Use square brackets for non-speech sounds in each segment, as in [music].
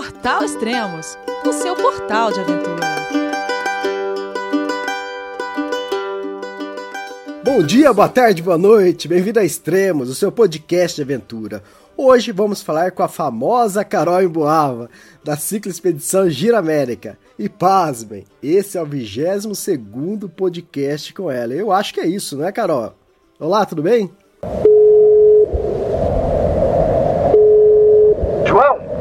Portal Extremos, o seu portal de aventura. Bom dia, boa tarde, boa noite, bem-vindo a Extremos, o seu podcast de aventura. Hoje vamos falar com a famosa Carol Emboava, da Ciclo Expedição Gira América. E pasmem, esse é o 22 podcast com ela. Eu acho que é isso, não é, Carol? Olá, tudo bem? João,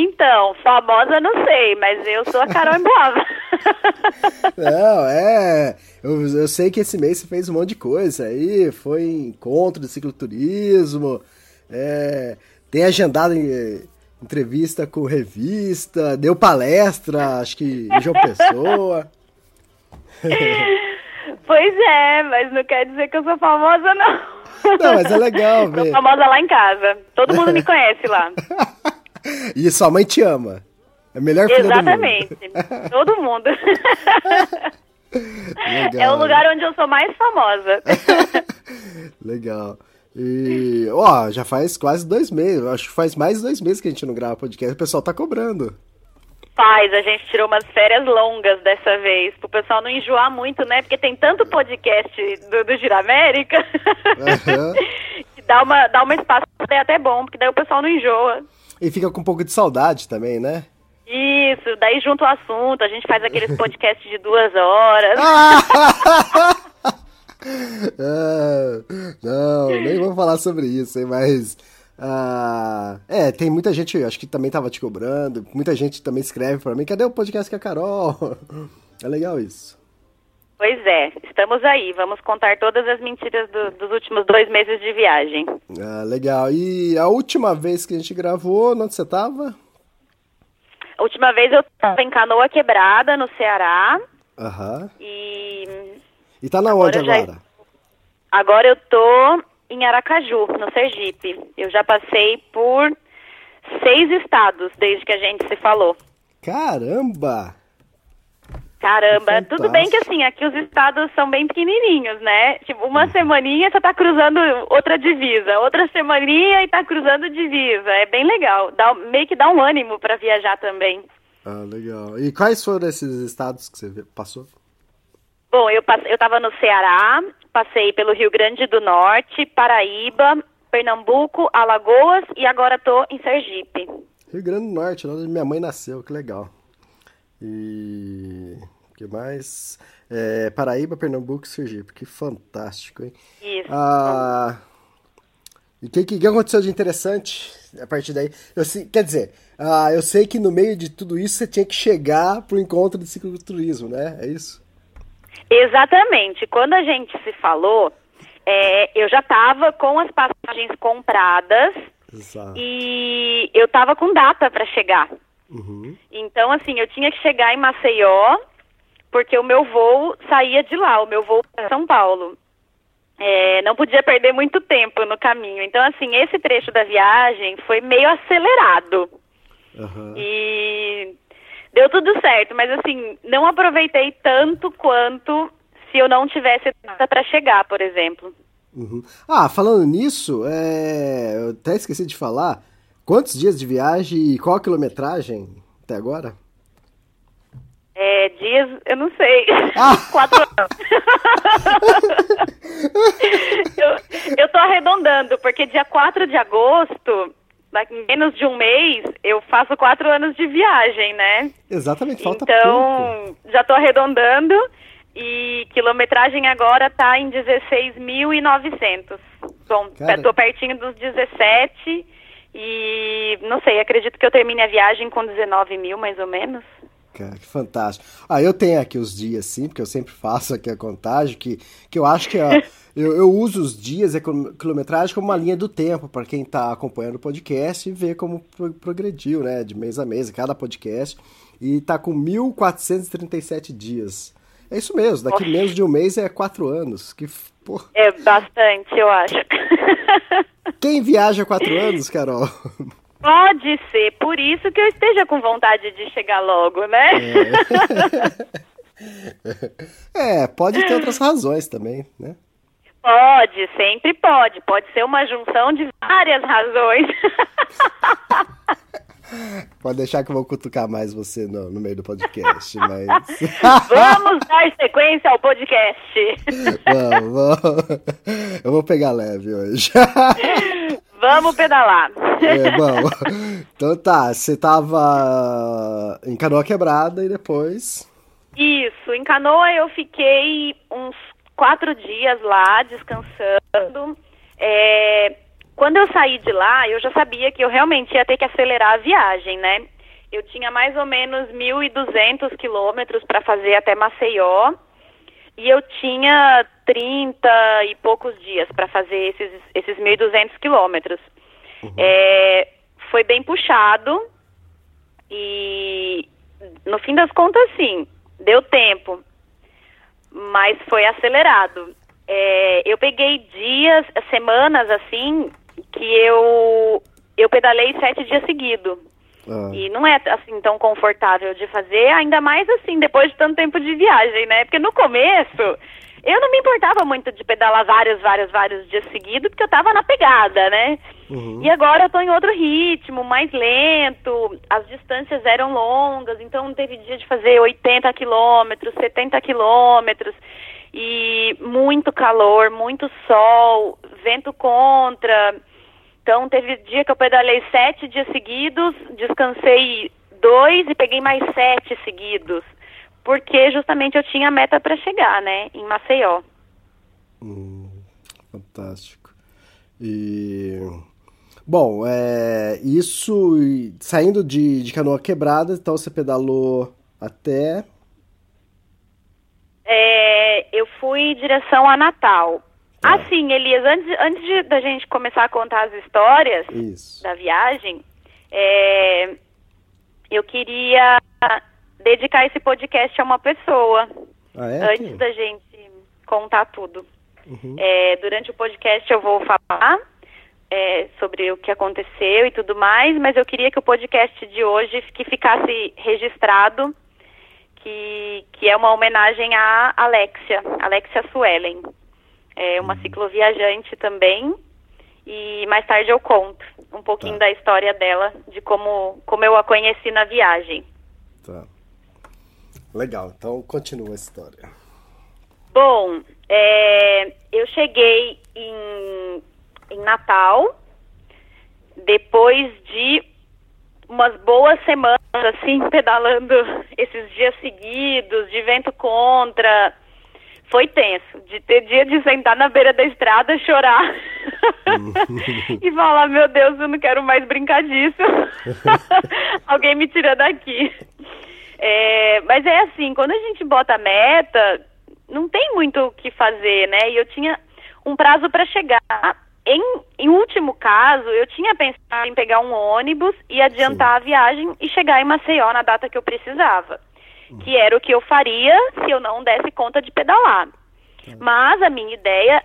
Então, famosa não sei, mas eu sou a Carol [laughs] Emboava. Não, é. Eu, eu sei que esse mês você fez um monte de coisa aí. Foi encontro de cicloturismo. É, tem agendado em, entrevista com revista. Deu palestra, acho que em João Pessoa. [laughs] pois é, mas não quer dizer que eu sou famosa, não. Não, mas é legal ver. Sou famosa lá em casa. Todo mundo me conhece lá. [laughs] E sua mãe te ama. É a melhor filha Exatamente. do mundo. Todo mundo. Legal. É o lugar onde eu sou mais famosa. [laughs] Legal. E, ó, já faz quase dois meses. Acho que faz mais de dois meses que a gente não grava podcast. O pessoal tá cobrando. Faz, a gente tirou umas férias longas dessa vez, pro pessoal não enjoar muito, né? Porque tem tanto podcast do, do Giramérica Aham. [laughs] que dá uma, dá uma espaço é até bom, porque daí o pessoal não enjoa. E fica com um pouco de saudade também, né? Isso, daí junto o assunto, a gente faz aqueles podcasts de duas horas. [laughs] Ah, não, nem vou falar sobre isso, hein, mas. ah, é, tem muita gente, acho que também tava te cobrando, muita gente também escreve pra mim, cadê o podcast com a Carol? [laughs] É legal isso. Pois é, estamos aí, vamos contar todas as mentiras do- dos últimos dois meses de viagem. Ah, legal. E a última vez que a gente gravou, onde você tava? A última vez eu estava em Canoa Quebrada, no Ceará, Aham. e E tá na onde Agora já- agora? agora eu tô em Aracaju, no Sergipe. Eu já passei por seis estados desde que a gente se falou. Caramba! Caramba, Que tudo bem que assim, aqui os estados são bem pequenininhos, né? Tipo, uma semaninha você tá cruzando outra divisa, outra semaninha e tá cruzando divisa. É bem legal, dá, meio que dá um ânimo pra viajar também. Ah, legal. E quais foram esses estados que você passou? Bom, eu, passe- eu tava no Ceará, passei pelo Rio Grande do Norte, Paraíba, Pernambuco, Alagoas e agora tô em Sergipe. Rio Grande do Norte, onde minha mãe nasceu, que legal. E. O que mais? É, Paraíba, Pernambuco e Sergipe, que fantástico, hein? Isso. Ah, e o que, que, aconteceu de interessante a partir daí? Eu quer dizer, ah, eu sei que no meio de tudo isso você tinha que chegar pro encontro de cicloturismo, né? É isso? Exatamente. Quando a gente se falou, é, eu já estava com as passagens compradas Exato. e eu estava com data para chegar. Uhum. Então, assim, eu tinha que chegar em Maceió, porque o meu voo saía de lá, o meu voo para São Paulo. É, não podia perder muito tempo no caminho. Então, assim, esse trecho da viagem foi meio acelerado. Aham. E deu tudo certo, mas assim, não aproveitei tanto quanto se eu não tivesse data para chegar, por exemplo. Uhum. Ah, falando nisso, é, eu até esqueci de falar. Quantos dias de viagem e qual a quilometragem até agora? É, dias, eu não sei. Ah! [laughs] Quatro anos. [laughs] eu, eu tô arredondando, porque dia 4 de agosto, daqui em menos de um mês, eu faço quatro anos de viagem, né? Exatamente, falta pouco. então, já tô arredondando e quilometragem agora tá em 16.900. Bom, tô pertinho dos 17 e não sei, acredito que eu termine a viagem com 19 mil mais ou menos. Cara, que fantástico. Ah, eu tenho aqui os dias, sim, porque eu sempre faço aqui a contagem, que, que eu acho que a, [laughs] eu, eu, uso os dias, a quilometragem, como uma linha do tempo, para quem está acompanhando o podcast e ver como progrediu, né, de mês a mês, cada podcast, e tá com 1.437 dias. É isso mesmo, daqui Oxe. menos de um mês é quatro anos. Que, porra. É bastante, eu acho. Quem viaja quatro anos, Carol? [laughs] Pode ser, por isso que eu esteja com vontade de chegar logo, né? É, [laughs] é pode ter outras razões também, né? Pode, sempre pode. Pode ser uma junção de várias razões. [laughs] Pode deixar que eu vou cutucar mais você no, no meio do podcast, [laughs] mas... vamos dar sequência ao podcast. Vamos, vamos. Eu vou pegar leve hoje. Vamos pedalar. É, bom. [laughs] Então tá, você tava em canoa quebrada e depois. Isso, em canoa eu fiquei uns quatro dias lá descansando. É, quando eu saí de lá, eu já sabia que eu realmente ia ter que acelerar a viagem, né? Eu tinha mais ou menos 1.200 quilômetros para fazer até Maceió e eu tinha 30 e poucos dias para fazer esses, esses 1.200 quilômetros. Uhum. É, foi bem puxado e no fim das contas, sim, deu tempo, mas foi acelerado. É, eu peguei dias, semanas assim, que eu eu pedalei sete dias seguidos. Ah. E não é assim tão confortável de fazer, ainda mais assim, depois de tanto tempo de viagem, né? Porque no começo eu não me importava muito de pedalar vários, vários, vários dias seguidos, porque eu tava na pegada, né? Uhum. E agora eu tô em outro ritmo, mais lento, as distâncias eram longas, então teve dia de fazer 80 quilômetros, 70 quilômetros, e muito calor, muito sol, vento contra. Então, teve dia que eu pedalei sete dias seguidos, descansei dois e peguei mais sete seguidos, porque justamente eu tinha meta para chegar, né, em Maceió. Hum, fantástico. E bom, é, isso saindo de, de canoa quebrada, então você pedalou até é, eu fui em direção a Natal. Tá. Assim, Elias, antes, antes de, da gente começar a contar as histórias Isso. da viagem, é, eu queria dedicar esse podcast a uma pessoa. Ah, é? Antes da gente contar tudo. Uhum. É, durante o podcast eu vou falar é, sobre o que aconteceu e tudo mais, mas eu queria que o podcast de hoje que ficasse registrado, que, que é uma homenagem a Alexia, Alexia Suelen é uma cicloviajante também. E mais tarde eu conto um pouquinho tá. da história dela, de como, como eu a conheci na viagem. Tá. Legal, então continua a história. Bom, é, eu cheguei em, em Natal, depois de umas boas semanas, assim, [laughs] pedalando esses dias seguidos, de vento contra, foi tenso, de ter dia de sentar na beira da estrada, chorar [laughs] e falar, meu Deus, eu não quero mais brincar disso. [laughs] Alguém me tira daqui. É, mas é assim, quando a gente bota a meta, não tem muito o que fazer, né? E eu tinha um prazo para chegar. Em, em último caso, eu tinha pensado em pegar um ônibus e adiantar Sim. a viagem e chegar em Maceió na data que eu precisava que era o que eu faria se eu não desse conta de pedalar. Mas a minha ideia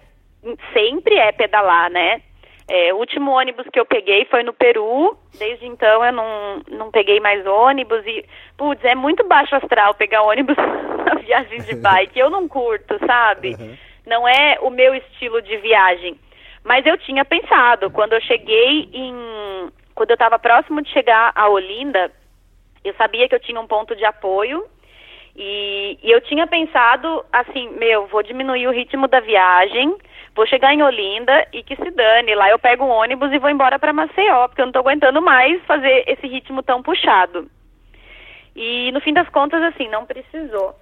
sempre é pedalar, né? É, o último ônibus que eu peguei foi no Peru, desde então eu não, não peguei mais ônibus e, putz, é muito baixo astral pegar ônibus [laughs] na viagem de [laughs] bike, eu não curto, sabe? Uhum. Não é o meu estilo de viagem. Mas eu tinha pensado, quando eu cheguei em. Quando eu estava próximo de chegar a Olinda, eu sabia que eu tinha um ponto de apoio e, e, eu tinha pensado assim, meu, vou diminuir o ritmo da viagem, vou chegar em Olinda e que se dane, lá eu pego um ônibus e vou embora para Maceió, porque eu não estou aguentando mais fazer esse ritmo tão puxado. E no fim das contas, assim, não precisou.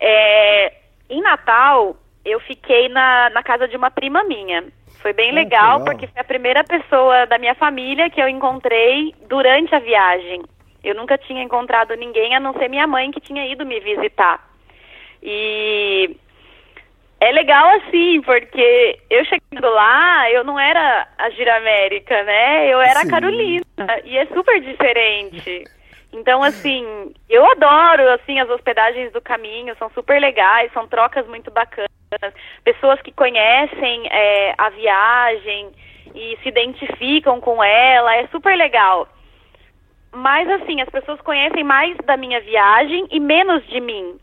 É, em Natal, eu fiquei na, na casa de uma prima minha. Foi bem ah, legal, legal, porque foi a primeira pessoa da minha família que eu encontrei durante a viagem. Eu nunca tinha encontrado ninguém a não ser minha mãe que tinha ido me visitar. E é legal assim, porque eu chegando lá, eu não era a Gira América, né? Eu era Sim. a Carolina. E é super diferente. Então, assim, eu adoro, assim, as hospedagens do caminho, são super legais, são trocas muito bacanas. Pessoas que conhecem é, a viagem e se identificam com ela, é super legal. Mas, assim, as pessoas conhecem mais da minha viagem e menos de mim.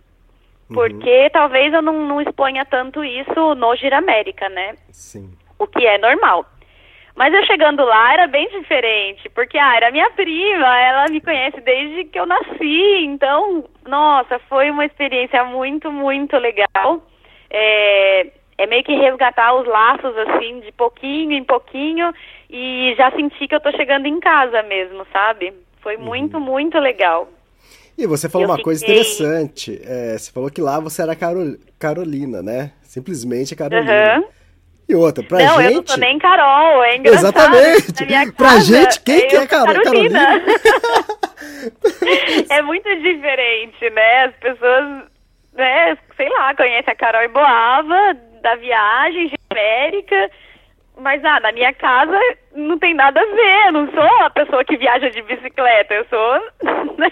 Porque talvez eu não, não exponha tanto isso no Gira América, né? Sim. o que é normal. Mas eu chegando lá era bem diferente, porque ah, era minha prima, ela me conhece desde que eu nasci, então, nossa, foi uma experiência muito, muito legal. É, é meio que resgatar os laços, assim, de pouquinho em pouquinho, e já senti que eu tô chegando em casa mesmo, sabe? Foi muito, muito legal. E você falou Eu uma coisa fiquei- interessante. é, você falou que lá você era Carol- Carolina, né? Simplesmente Carolina. Aham. E outra, pra não, gente. eu não sou nem Carol, é engraçado. Exatamente. Minha Pra casa, gente, quem que é Carol- sou Carolina? Carolina? [laughs] é muito diferente, né? As pessoas, né, sei lá, conhecem a Carol Boava, da viagem genérica, mas ah, na minha casa não tem nada a ver, eu não sou a pessoa que viaja de bicicleta, eu sou [laughs] né,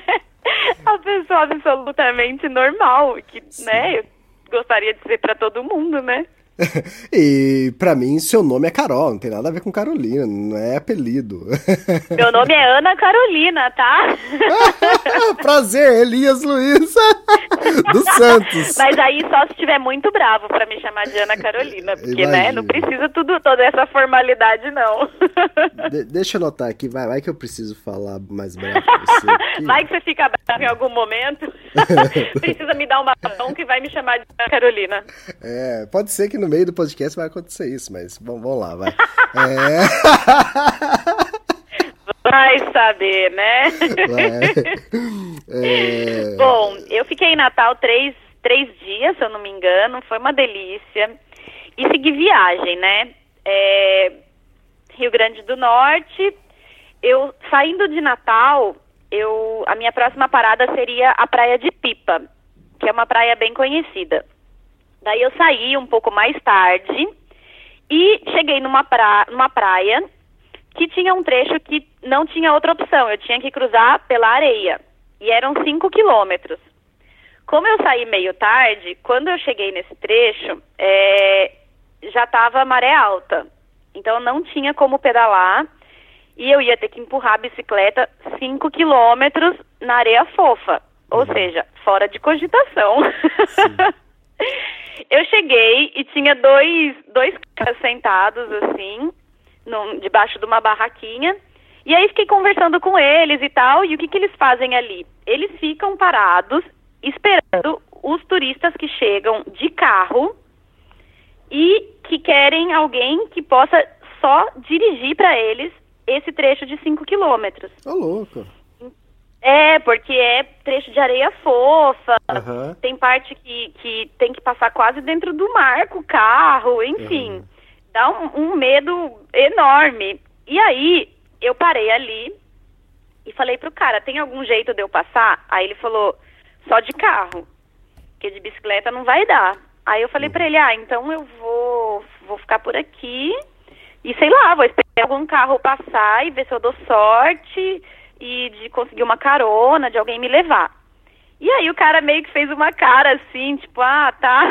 a pessoa absolutamente normal, que, né, eu gostaria de ser pra todo mundo, né? [laughs] e pra mim, seu nome é Carol, não tem nada a ver com Carolina, não é apelido. [laughs] Meu nome é Ana Carolina, tá? [laughs] Prazer, Elias Luiz dos Santos. Mas aí só se estiver muito bravo pra me chamar de Ana Carolina, porque, né, Imagino. não precisa tudo, toda essa formalidade, não. De- deixa eu anotar aqui, vai, vai que eu preciso falar mais você. aqui. Vai que você fica bravo em algum momento, [laughs] precisa me dar uma mão que vai me chamar de Carolina. É, pode ser que no meio do podcast vai acontecer isso, mas bom, vamos lá, vai. [laughs] É, Vai saber, né? vai. É, [laughs] Bom, eu fiquei em Natal três, três dias, se eu não me engano, foi uma delícia. E segui viagem, né? É, Rio Grande do Norte. Eu saindo de Natal, eu a minha próxima parada seria a Praia de Pipa, que é uma praia bem conhecida. Daí eu saí um pouco mais tarde e cheguei numa, pra, numa praia que tinha um trecho que não tinha outra opção. Eu tinha que cruzar pela areia. E eram cinco quilômetros. Como eu saí meio tarde, quando eu cheguei nesse trecho, é, já estava maré alta. Então não tinha como pedalar. E eu ia ter que empurrar a bicicleta cinco quilômetros na areia fofa. Ou seja, fora de cogitação. [laughs] eu cheguei e tinha dois, dois caras sentados assim, num- debaixo de uma barraquinha. E aí fiquei conversando com eles e tal. E o que, que eles fazem ali? Eles ficam parados esperando os turistas que chegam de carro e que querem alguém que possa só dirigir para eles esse trecho de 5 quilômetros. Ô, louco. É, porque é trecho de areia fofa, Aham. tem parte que, que tem que passar quase dentro do mar com o carro, enfim. Dá um, um medo enorme. E aí, eu parei ali e falei pro cara, tem algum jeito de eu passar? Aí ele falou, só de carro, porque de bicicleta não vai dar. Aí eu falei pra ele, ah, então eu vou, vou ficar por aqui e sei lá, vou esperar algum carro passar e ver se eu dou sorte e de conseguir uma carona, de alguém me levar. E aí o cara meio que fez uma cara assim, tipo, ah, tá.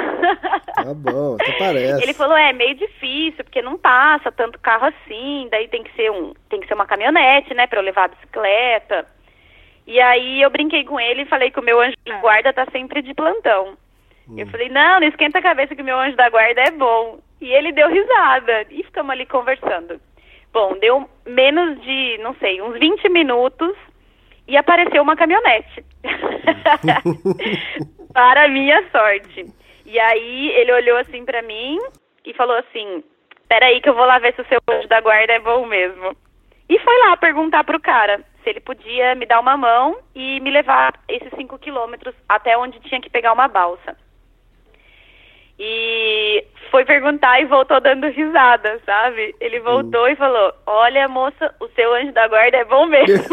Tá bom, até [laughs] parece. Ele falou, é meio difícil, porque não passa tanto carro assim, daí tem que ser um, tem que ser uma caminhonete, né, pra eu levar a bicicleta. E aí eu brinquei com ele e falei que o meu anjo da guarda tá sempre de plantão. Eu falei, não, não esquenta a cabeça que o meu anjo da guarda é bom. E ele deu risada e ficamos ali conversando. Bom, deu menos de, não sei, uns 20 minutos e apareceu uma caminhonete. [laughs] Para minha sorte. E aí ele olhou assim pra mim e falou assim: Peraí, que eu vou lá ver se o seu anjo da guarda é bom mesmo. E foi lá perguntar pro cara se ele podia me dar uma mão e me levar esses cinco quilômetros até onde tinha que pegar uma balsa. E foi perguntar e voltou dando risada, sabe? Ele voltou e falou: Olha, moça, o seu anjo da guarda é bom mesmo.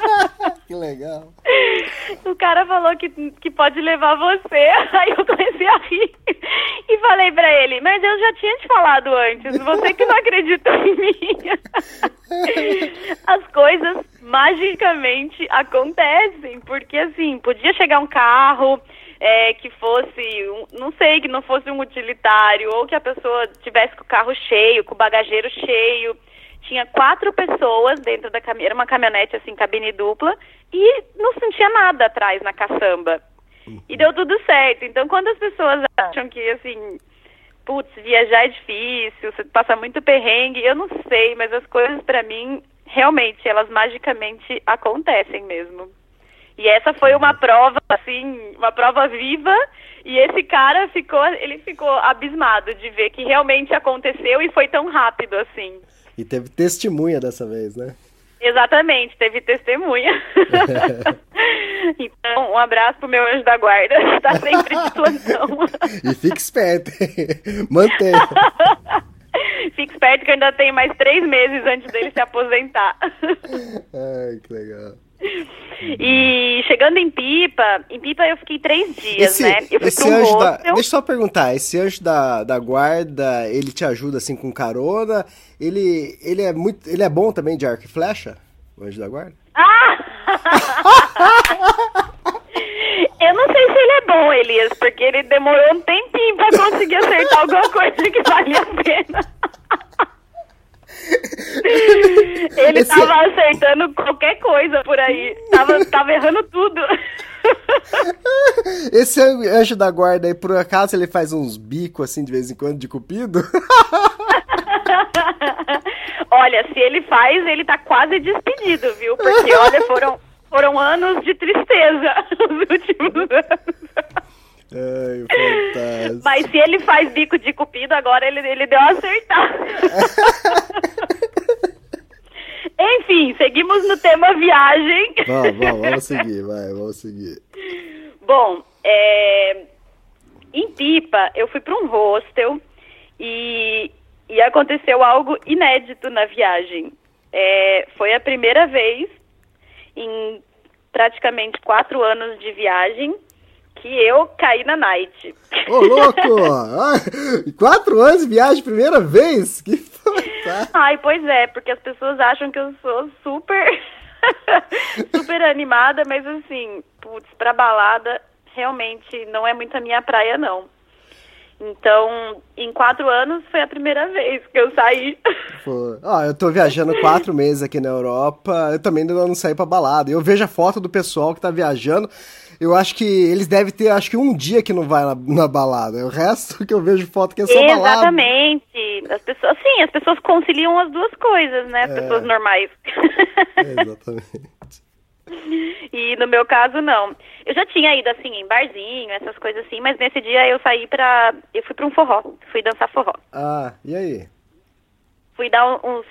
[laughs] que legal. o cara falou que, que pode levar você. [laughs] Aí eu comecei a rir e falei pra ele: Mas eu já tinha te falado antes, você que não acreditou em mim. [laughs] As coisas magicamente acontecem, porque assim, podia chegar um carro é, que fosse, não sei, que não fosse um utilitário, ou que a pessoa tivesse com o carro cheio, com o bagageiro cheio. Tinha quatro pessoas dentro da caminhonete, era uma caminhonete assim, cabine dupla, e não sentia nada atrás na caçamba. E deu tudo certo. Então, quando as pessoas acham que, assim, putz, viajar é difícil, você passa muito perrengue, eu não sei, mas as coisas para mim, realmente, elas magicamente acontecem mesmo. E essa foi uma prova, assim, uma prova viva. E esse cara ficou, ele ficou abismado de ver que realmente aconteceu e foi tão rápido assim. E teve testemunha dessa vez, né? Exatamente, teve testemunha. [laughs] então, um abraço pro meu anjo da guarda, está sempre de plantão. [laughs] e fique esperto, mantenha. [laughs] Fique esperto que ainda tem mais três meses antes dele se aposentar. Ai, que legal. E chegando em Pipa, em Pipa eu fiquei três dias, esse, né? Eu fui pra um anjo da. Deixa eu só perguntar, esse anjo da, da guarda, ele te ajuda assim com carona? Ele, ele é muito, ele é bom também de arco e flecha? O anjo da guarda? Ah! [laughs] eu não sei se ele é bom, Elias, porque ele demorou um tempinho pra conseguir acertar alguma coisa que valia a pena. [laughs] [laughs] Ele Esse- tava acertando qualquer coisa por aí. Tava, tava errando tudo. [laughs] Esse anjo da guarda aí, por acaso, ele faz uns bicos assim de vez em quando de cupido? [laughs] olha, se ele faz, ele tá quase despedido, viu? Porque, olha, foram, foram anos de tristeza os últimos anos. Ai, fantástico. Mas se ele faz bico de cupido, agora ele, ele deu uma acertada. [laughs] Enfim, seguimos no tema viagem. Vamos, vamos, vamos seguir, vai, vamos seguir. Bom, é, em Pipa, eu fui para um hostel e, e aconteceu algo inédito na viagem. É, foi a primeira vez em praticamente quatro anos de viagem que eu caí na night. Ô, louco! Ai, Quatro anos de viagem, primeira vez? Que fantástico! Ai, pois é, porque as pessoas acham que eu sou super, [laughs] super animada, mas assim, putz, pra balada, realmente não é muito a minha praia, não. Então, em quatro anos foi a primeira vez que eu saí. [laughs] Pô, Ó, eu tô viajando quatro meses aqui na Europa, eu também ainda não saí pra balada. Eu vejo a foto do pessoal que tá viajando, eu acho que eles devem ter, acho que um dia que não vai na, na balada. O resto [laughs] que eu vejo foto que é só balada. Exatamente. As pessoas, sim, as pessoas conciliam as duas coisas, né? As pessoas normais. [laughs] [laughs] Exatamente. E no meu caso, não. Eu já tinha ido, assim, em barzinho, essas coisas assim, mas nesse dia eu saí pra... Eu fui pra um forró, fui dançar forró. Ah, e aí? Fui dar uns,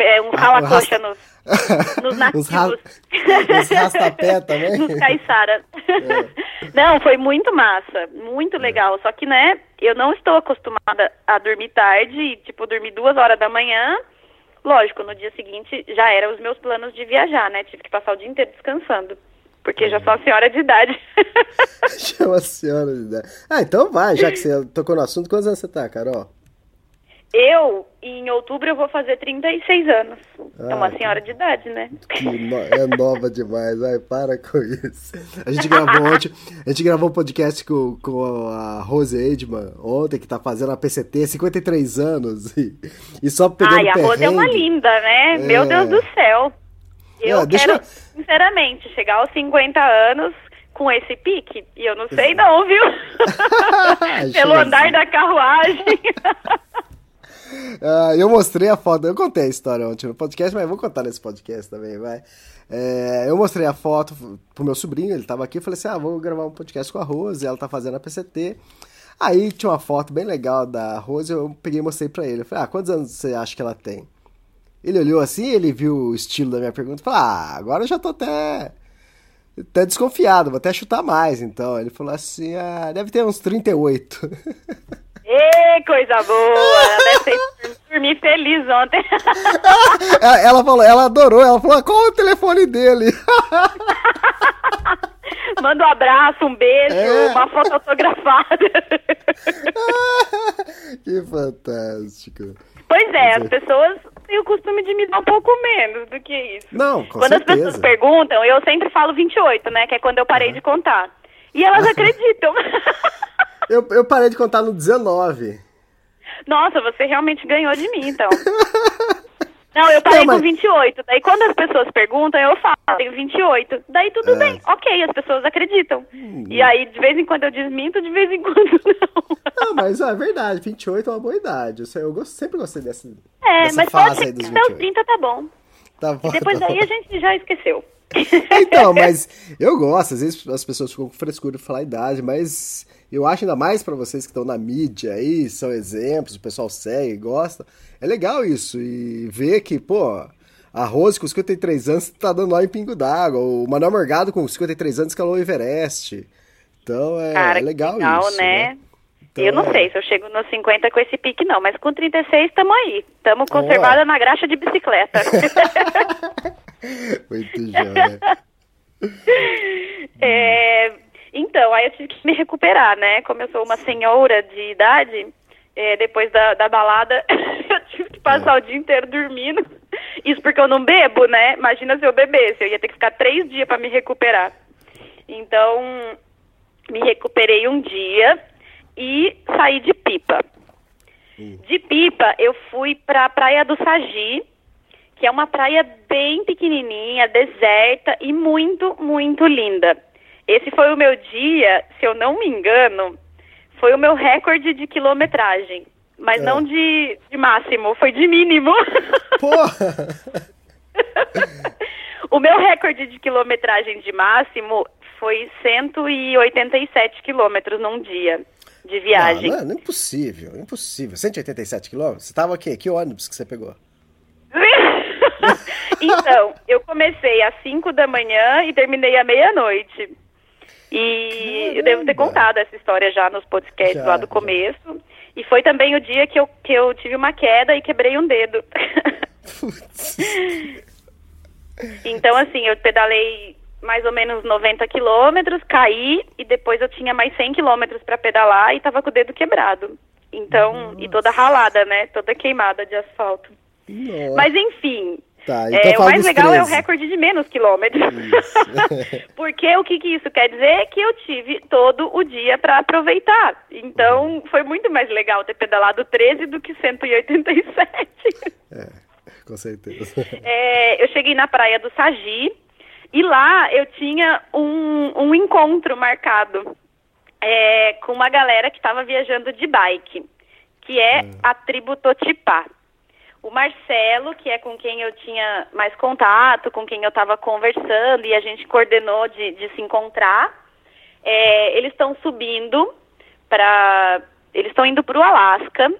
é, Ah, rala-coxa um nos, [laughs] nos Uns ra- nativos. uns rastapé também? nos caiçara. É. Não, foi muito massa, muito legal. Só que, né, eu não estou acostumada a dormir tarde, e, tipo, dormir duas horas da manhã. Lógico, no dia seguinte já eram os meus planos de viajar, né? Tive que passar o dia inteiro descansando. Porque já sou uma senhora de idade. [laughs] Chama a senhora de idade. Ah, então vai, já que você tocou no assunto, quantos anos você tá, Carol? Eu, em outubro, eu vou fazer 36 anos. é uma Ah, senhora de idade, né? No- é nova demais, ai, para com isso. A gente [laughs] gravou ontem, a gente gravou um podcast com, com a Rose Edman ontem, que tá fazendo a PCT, 53 anos, e, e só pegando Ai, a Rose é uma linda, né? Meu É. Deus do céu. Eu Ah, deixa quero, eu- sinceramente, chegar aos 50 anos com esse pique. E eu não sei não, viu? [laughs] [laughs] Pelo andar assim. da carruagem. Ah, eu mostrei a foto, eu contei a história ontem no podcast, mas vou contar nesse podcast também, vai. É, eu mostrei a foto pro meu sobrinho, ele tava aqui, eu falei assim, ah, vou gravar um podcast com a Rose, ela tá fazendo a PCT. Aí tinha uma foto bem legal da Rose, eu peguei e mostrei pra ele. Eu falei, ah, quantos anos você acha que ela tem? Ele olhou assim, ele viu o estilo da minha pergunta e falou, ah, agora eu já tô até... Tá desconfiado, vou até chutar mais, então. Ele falou assim, ah, deve ter uns 38. [laughs] Ê, coisa boa! Dormi feliz ontem. [laughs] ela, falou, ela adorou, ela falou, qual o telefone dele? [laughs] Manda um abraço, um beijo, É. uma foto autografada. [laughs] que fantástico. Pois é, as é. pessoas têm o costume de me dar um pouco menos do que isso. Não, com quando as certeza. pessoas perguntam, eu sempre falo 28, né? Que é quando eu parei de contar. E elas acreditam. Eu, eu parei de contar no 19. Nossa, você realmente ganhou de mim, então. [laughs] Não, eu parei Não, mas- com 28. Daí quando as pessoas perguntam, eu falo, tenho 28. Daí tudo É. Hum. bem, ok, as pessoas acreditam. E aí, de vez em quando eu desminto, de vez em quando [laughs] não. Não, mas é verdade, 28 é uma boa idade. Eu, sempre gostei dessa, É, dessa mas fase pode ser até os 28. 30 tá bom. Tá bom, Depois tá daí bom. a gente já esqueceu. Então, mas eu gosto, às vezes as pessoas ficam com frescura de falar a idade, mas eu acho ainda mais pra vocês que estão na mídia aí, são exemplos, o pessoal segue, gosta. É legal isso, e ver que, pô, a Rose com 53 anos tá dando lá em Pingo d'Água, o Manuel Morgado com 53 anos escalou o Everest. Então é, Cara, é legal, legal, isso, né? Então, eu não é. sei se eu chego nos 50 com esse pique, não, mas com 36 estamos aí. Estamos conservada na graxa de bicicleta. [laughs] Muito joia. [laughs] É, então, aí eu tive que me recuperar, né? Como eu sou uma senhora de idade, é, depois da, da balada, [laughs] eu tive que passar o dia inteiro dormindo. Isso porque eu não bebo, né? Imagina se eu bebesse, eu ia ter que ficar três dias para me recuperar. Então, me recuperei um dia e saí de pipa. De pipa, eu fui pra Praia do Sagi, que é uma praia bem pequenininha, deserta e muito, muito linda. Esse foi o meu dia, se eu não me engano, foi o meu recorde de quilometragem. Mas É. não de, de máximo, foi de mínimo. [laughs] Porra! o meu recorde de quilometragem de máximo foi 187 quilômetros num dia de viagem. Não, não, impossível, impossível. 187 quilômetros? Você tava aqui? Que ônibus que você pegou? [laughs] então, eu comecei às 5 da manhã e terminei à meia-noite. E eu devo ter Caramba. contado essa história já nos podcasts Já, lá do já. começo. E foi também o dia que eu, que eu tive uma queda e quebrei um dedo. Putz. [laughs] então, assim, eu pedalei mais ou menos 90 quilômetros, caí e depois eu tinha mais 100 quilômetros para pedalar e tava com o dedo quebrado. Então, e toda ralada, né? Toda queimada de asfalto. Nossa. Mas enfim, Tá, então é, o mais legal é o 13. recorde de menos quilômetros. [laughs] Porque o que, que isso quer dizer? Que eu tive todo o dia para aproveitar. Então foi muito mais legal ter pedalado 13 do que 187. É, com certeza. É, eu cheguei na praia do Sagi e lá eu tinha um, um encontro marcado é, com uma galera que estava viajando de bike, que é a tribo Totipá. O Marcelo, que é com quem eu tinha mais contato, com quem eu estava conversando e a gente coordenou de, de se encontrar, é, eles estão subindo para. Eles estão indo para o Alasca.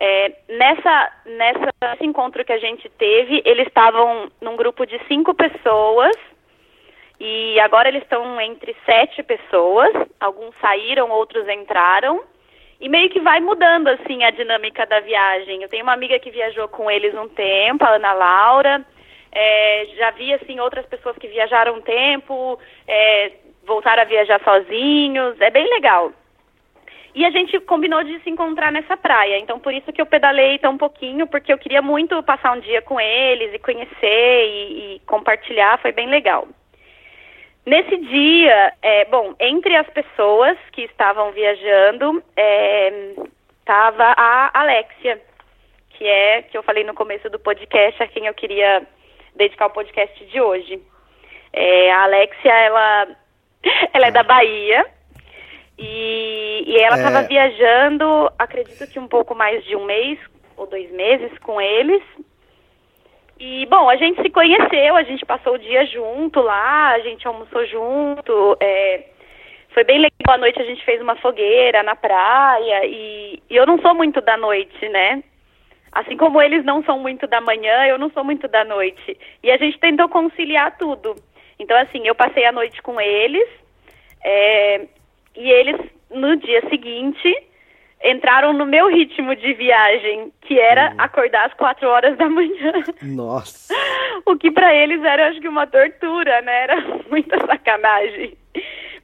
É, nessa, nessa, nesse encontro que a gente teve, eles estavam num grupo de cinco pessoas e agora eles estão entre sete pessoas. Alguns saíram, outros entraram. E meio que vai mudando, assim, a dinâmica da viagem. Eu tenho uma amiga que viajou com eles um tempo, a Ana Laura. É, já vi, assim, outras pessoas que viajaram um tempo, é, voltaram a viajar sozinhos. É bem legal. E a gente combinou de se encontrar nessa praia. Então, por isso que eu pedalei tão pouquinho, porque eu queria muito passar um dia com eles e conhecer e, e compartilhar. Foi bem legal. Nesse dia, é, bom, entre as pessoas que estavam viajando, estava a Alexia, que é, que eu falei no começo do podcast, a quem eu queria dedicar o podcast de hoje. É, a Alexia, ela, [laughs] ela é da Bahia, e, e ela É. estava viajando, acredito que um pouco mais de um mês ou dois meses com eles. E, bom, a gente se conheceu, a gente passou o dia junto lá, a gente almoçou junto. é, foi bem legal. À noite a gente fez uma fogueira na praia. E, e eu não sou muito da noite, né? Assim como eles não são muito da manhã, eu não sou muito da noite. E a gente tentou conciliar tudo. Então, assim, eu passei a noite com eles é, e eles, no dia seguinte, entraram no meu ritmo de viagem, que era acordar às quatro horas da manhã. Nossa. [laughs] O que pra eles era, acho que, uma tortura, né? Era [laughs] muita sacanagem.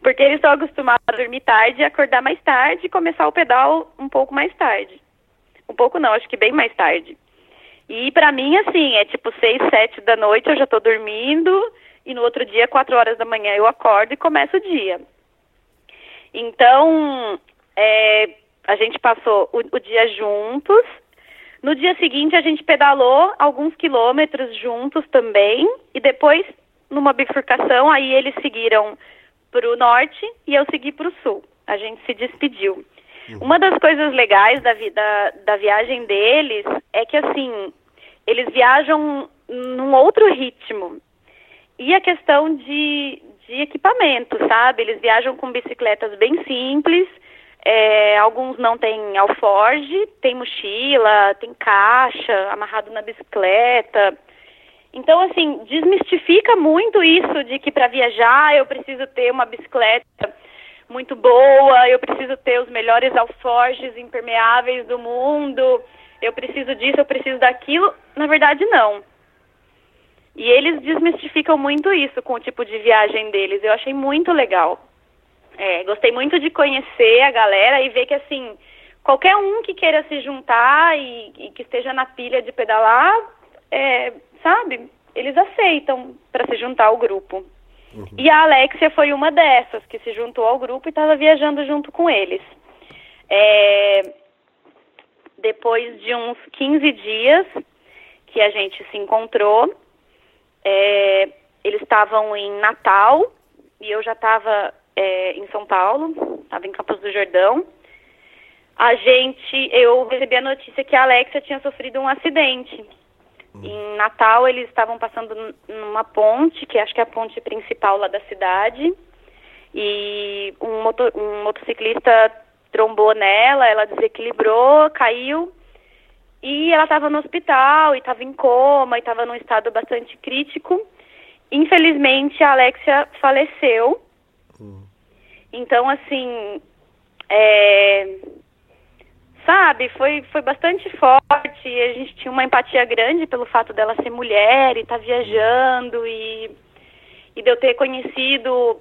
Porque eles estão acostumados a dormir tarde, acordar mais tarde e começar o pedal um pouco mais tarde. Um pouco não, acho que bem mais tarde. E pra mim, assim, é tipo seis, sete da noite, eu já tô dormindo, e no outro dia, quatro horas da manhã, eu acordo e começo o dia. Então, é, a gente passou o, o dia juntos. No dia seguinte, a gente pedalou alguns quilômetros juntos também. E depois, numa bifurcação, aí eles seguiram para o norte e eu segui para o sul. A gente se despediu. Uma das coisas legais da, vi- da, da viagem deles é que, assim, eles viajam num outro ritmo. E a questão de, de equipamento, sabe? Eles viajam com bicicletas bem simples, é, alguns não têm alforge, tem mochila, tem caixa amarrado na bicicleta. Então, assim, desmistifica muito isso de que para viajar eu preciso ter uma bicicleta muito boa, eu preciso ter os melhores alforjes impermeáveis do mundo, eu preciso disso, eu preciso daquilo. Na verdade, não. E eles desmistificam muito isso com o tipo de viagem deles. Eu achei muito legal. É, gostei muito de conhecer a galera e ver que, assim, qualquer um que queira se juntar e, e que esteja na pilha de pedalar, é, sabe, eles aceitam para se juntar ao grupo. E a Alexia foi uma dessas que se juntou ao grupo e estava viajando junto com eles. É, depois de uns 15 dias que a gente se encontrou, é, eles estavam em Natal e eu já estava é, em São Paulo, estava em Campos do Jordão. A gente, eu recebi a notícia que a Alexia tinha sofrido um acidente. Em Natal eles estavam passando numa ponte, que acho que é a ponte principal lá da cidade, e um, moto- um motociclista trombou nela, ela desequilibrou, caiu e ela estava no hospital e estava em coma e estava num estado bastante crítico. Infelizmente, a Alexia faleceu. Então, assim, é, sabe, foi, foi bastante forte. A gente tinha uma empatia grande pelo fato dela ser mulher e estar viajando e, e de eu ter conhecido,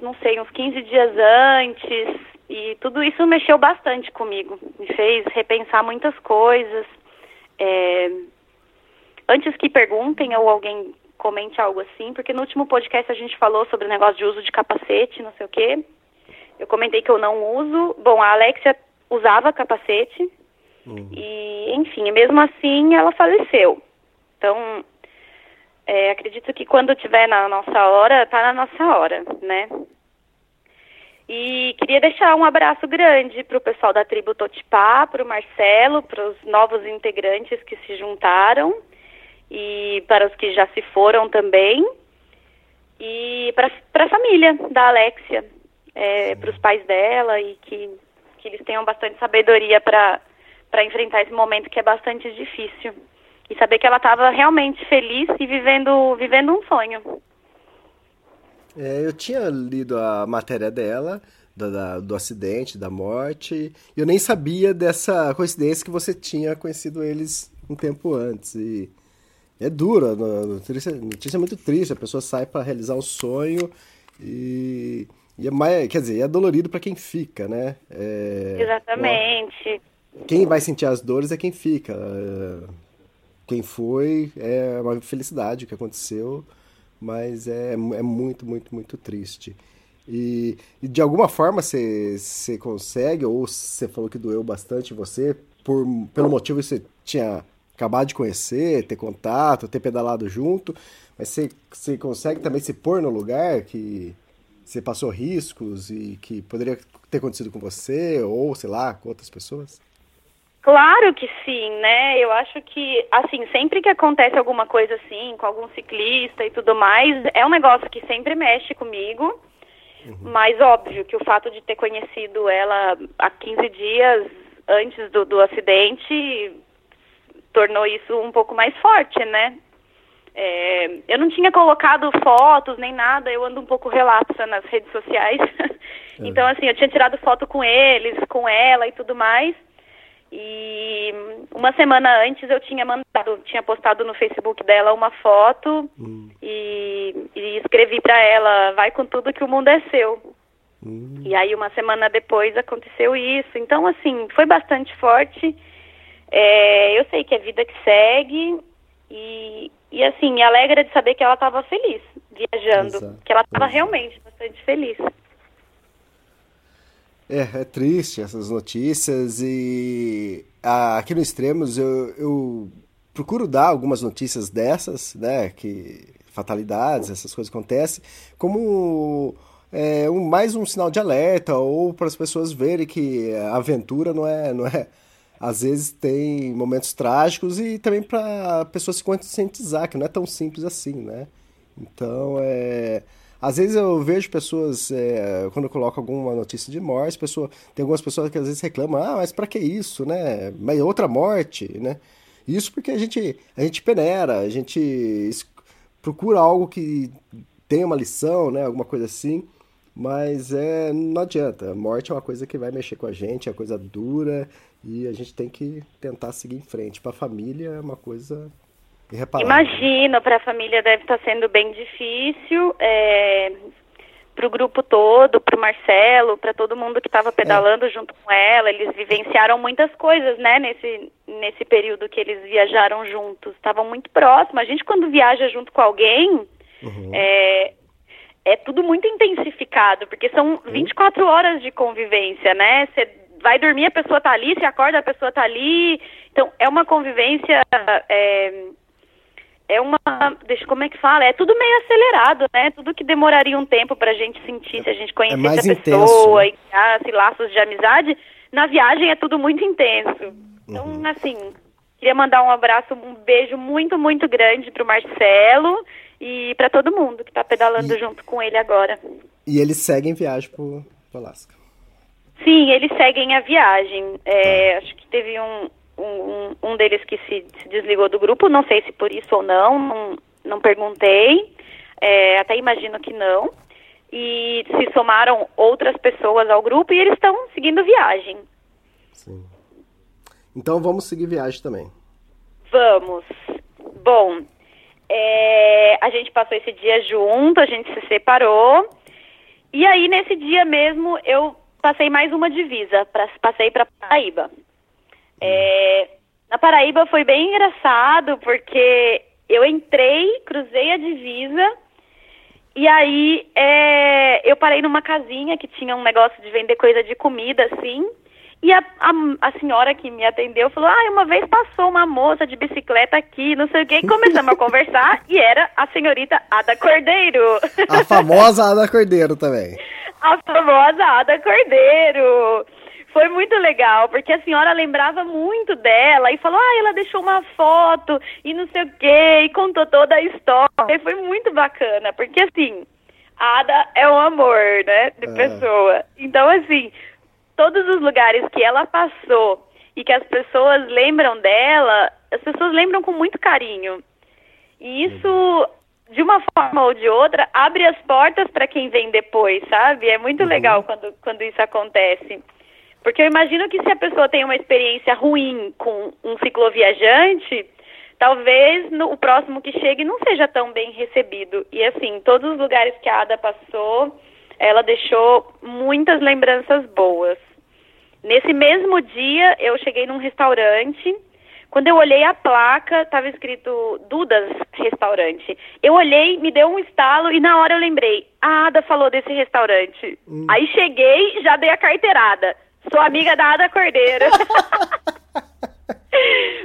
não sei, uns 15 dias antes. E tudo isso mexeu bastante comigo. Me fez repensar muitas coisas. É, antes que perguntem ou alguém comente algo assim, porque no último podcast a gente falou sobre o negócio de uso de capacete, não sei o quê. Eu comentei que eu não uso. Bom, a Alexia usava capacete. E, enfim, mesmo assim ela faleceu. Então, é, acredito que quando tiver na nossa hora, tá na nossa hora, né? E queria deixar um abraço grande para o pessoal da tribo Totipá, para o Marcelo, para os novos integrantes que se juntaram e para os que já se foram também. E para a família da Alexia, para os pais dela e que, que eles tenham bastante sabedoria para enfrentar esse momento que é bastante difícil. E saber que ela estava realmente feliz e vivendo, vivendo um sonho. É, eu tinha lido a matéria dela, da- da- do acidente, da morte, e eu nem sabia dessa coincidência que você tinha conhecido eles um tempo antes. E é duro, a notícia, notícia é muito triste, a pessoa sai para realizar um sonho e, e é mais, quer dizer, é dolorido para quem fica, né? É, Exatamente. quem vai sentir as dores é quem fica. É, Quem foi é uma felicidade o que aconteceu, mas é, é muito, muito, muito triste. E, e de alguma forma você consegue, ou você falou que doeu bastante você, por, pelo motivo que você tinha acabado de conhecer, ter contato, ter pedalado junto, mas você consegue também se pôr no lugar que você passou riscos e que poderia ter acontecido com você, ou sei lá, com outras pessoas? Claro que sim, né? Eu acho que, assim, sempre que acontece alguma coisa assim, com algum ciclista e tudo mais, é um negócio que sempre mexe comigo. Mas óbvio que o fato de ter conhecido ela há 15 dias antes do, do acidente tornou isso um pouco mais forte, né? É, eu não tinha colocado fotos nem nada, eu ando um pouco relapsa nas redes sociais. [laughs] então, assim, eu tinha tirado foto com eles, com ela e tudo mais. E uma semana antes eu tinha mandado, tinha postado no Facebook dela uma foto Hum. e, e escrevi pra ela, vai com tudo que o mundo é seu. Hum. E aí uma semana depois aconteceu isso. Então, assim, foi bastante forte. É, eu sei que é vida que segue e, e assim, me alegra de saber que ela estava feliz viajando, Exato. que ela estava Exato. realmente bastante feliz. É, é triste essas notícias e ah, aqui no Extremos eu, eu procuro dar algumas notícias dessas, né, que fatalidades, essas coisas acontecem, como é, um, mais um sinal de alerta ou para as pessoas verem que a aventura não é, não é, às vezes tem momentos trágicos e também para a pessoa se conscientizar que não é tão simples assim, né? Então, é, às vezes eu vejo pessoas, é, quando eu coloco alguma notícia de morte, pessoa, tem algumas pessoas que às vezes reclamam, ah, mas pra que isso, né? Mas outra morte, né? Isso porque a gente, a gente peneira, a gente procura algo que tenha uma lição, né? Alguma coisa assim, mas é, não adianta. A morte é uma coisa que vai mexer com a gente, é coisa dura e a gente tem que tentar seguir em frente. Pra família é uma coisa irreparável. Imagino, para a família deve estar sendo bem difícil. É, para o grupo todo, para o Marcelo, para todo mundo que estava pedalando junto com ela, eles vivenciaram muitas coisas, né, nesse, nesse período que eles viajaram juntos. Estavam muito próximos. A gente, quando viaja junto com alguém, é, é tudo muito intensificado, porque são 24 horas de convivência, né? Você vai dormir, a pessoa tá ali, você acorda, a pessoa tá ali. Então, é uma convivência. É, é uma. Deixa, como é que fala? É tudo meio acelerado, né? Tudo que demoraria um tempo pra gente sentir, se a gente conhecesse mais a intenso, pessoa né? e criasse laços de amizade. Na viagem é tudo muito intenso. Então, assim, queria mandar um abraço, um beijo muito, muito grande pro Marcelo e pra todo mundo que tá pedalando E- junto com ele agora. E eles seguem viagem pro, pro Alasca. Sim, eles seguem a viagem. É, Acho que teve um, um, um deles que se, se desligou do grupo, não sei se por isso ou não, não, não perguntei. É, até imagino que não. E se somaram outras pessoas ao grupo e eles estão seguindo viagem. Sim. Então vamos seguir viagem também. Vamos. Bom, é, a gente passou esse dia junto, a gente se separou. E aí, nesse dia mesmo, eu passei mais uma divisa. Pra, passei para Paraíba. É, na Paraíba foi bem engraçado, porque eu entrei, cruzei a divisa. E aí, é, eu parei numa casinha que tinha um negócio de vender coisa de comida, assim. E a, a, a senhora que me atendeu falou: Ah, uma vez passou uma moça de bicicleta aqui, não sei o quê. E começamos a conversar [laughs] e era a senhorita Ada Cordeiro. A famosa Ada Cordeiro também. A famosa Ada Cordeiro. Foi muito legal, porque a senhora lembrava muito dela e falou, ah, ela deixou uma foto e não sei o quê, e contou toda a história. E foi muito bacana, porque assim, a Ada é um amor, né, de pessoa. Então, assim, todos os lugares que ela passou e que as pessoas lembram dela, as pessoas lembram com muito carinho. E isso, de uma forma ou de outra, abre as portas para quem vem depois, sabe? É muito legal quando, quando isso acontece. Porque eu imagino que se a pessoa tem uma experiência ruim com um cicloviajante, talvez no, o próximo que chegue não seja tão bem recebido. E assim, todos os lugares que a Ada passou, ela deixou muitas lembranças boas. Nesse mesmo dia, eu cheguei num restaurante. Quando eu olhei a placa, estava escrito Dudas Restaurante. Eu olhei, me deu um estalo e na hora eu lembrei, a Ada falou desse restaurante. Aí cheguei, já dei a carteirada. Sou amiga da Ada Cordeiro. [laughs]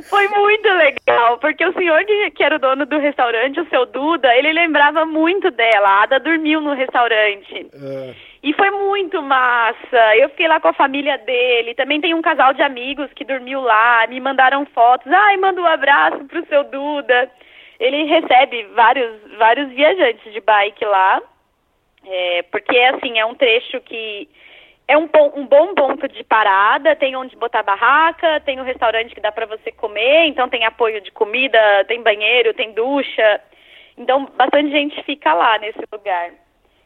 Foi muito legal, porque o senhor que, era o dono do restaurante, o seu Duda, ele lembrava muito dela. A Ada dormiu no restaurante. É, E foi muito massa. Eu fiquei lá com a família dele. Também tem um casal de amigos que dormiu lá. Me mandaram fotos. Ai, manda um abraço pro seu Duda. Ele recebe vários, vários viajantes de bike lá. É, porque, assim, é um trecho que é um, pon- um bom ponto de parada. Tem onde botar barraca, tem um restaurante que dá para você comer. Então, tem apoio de comida, tem banheiro, tem ducha. Então, bastante gente fica lá nesse lugar.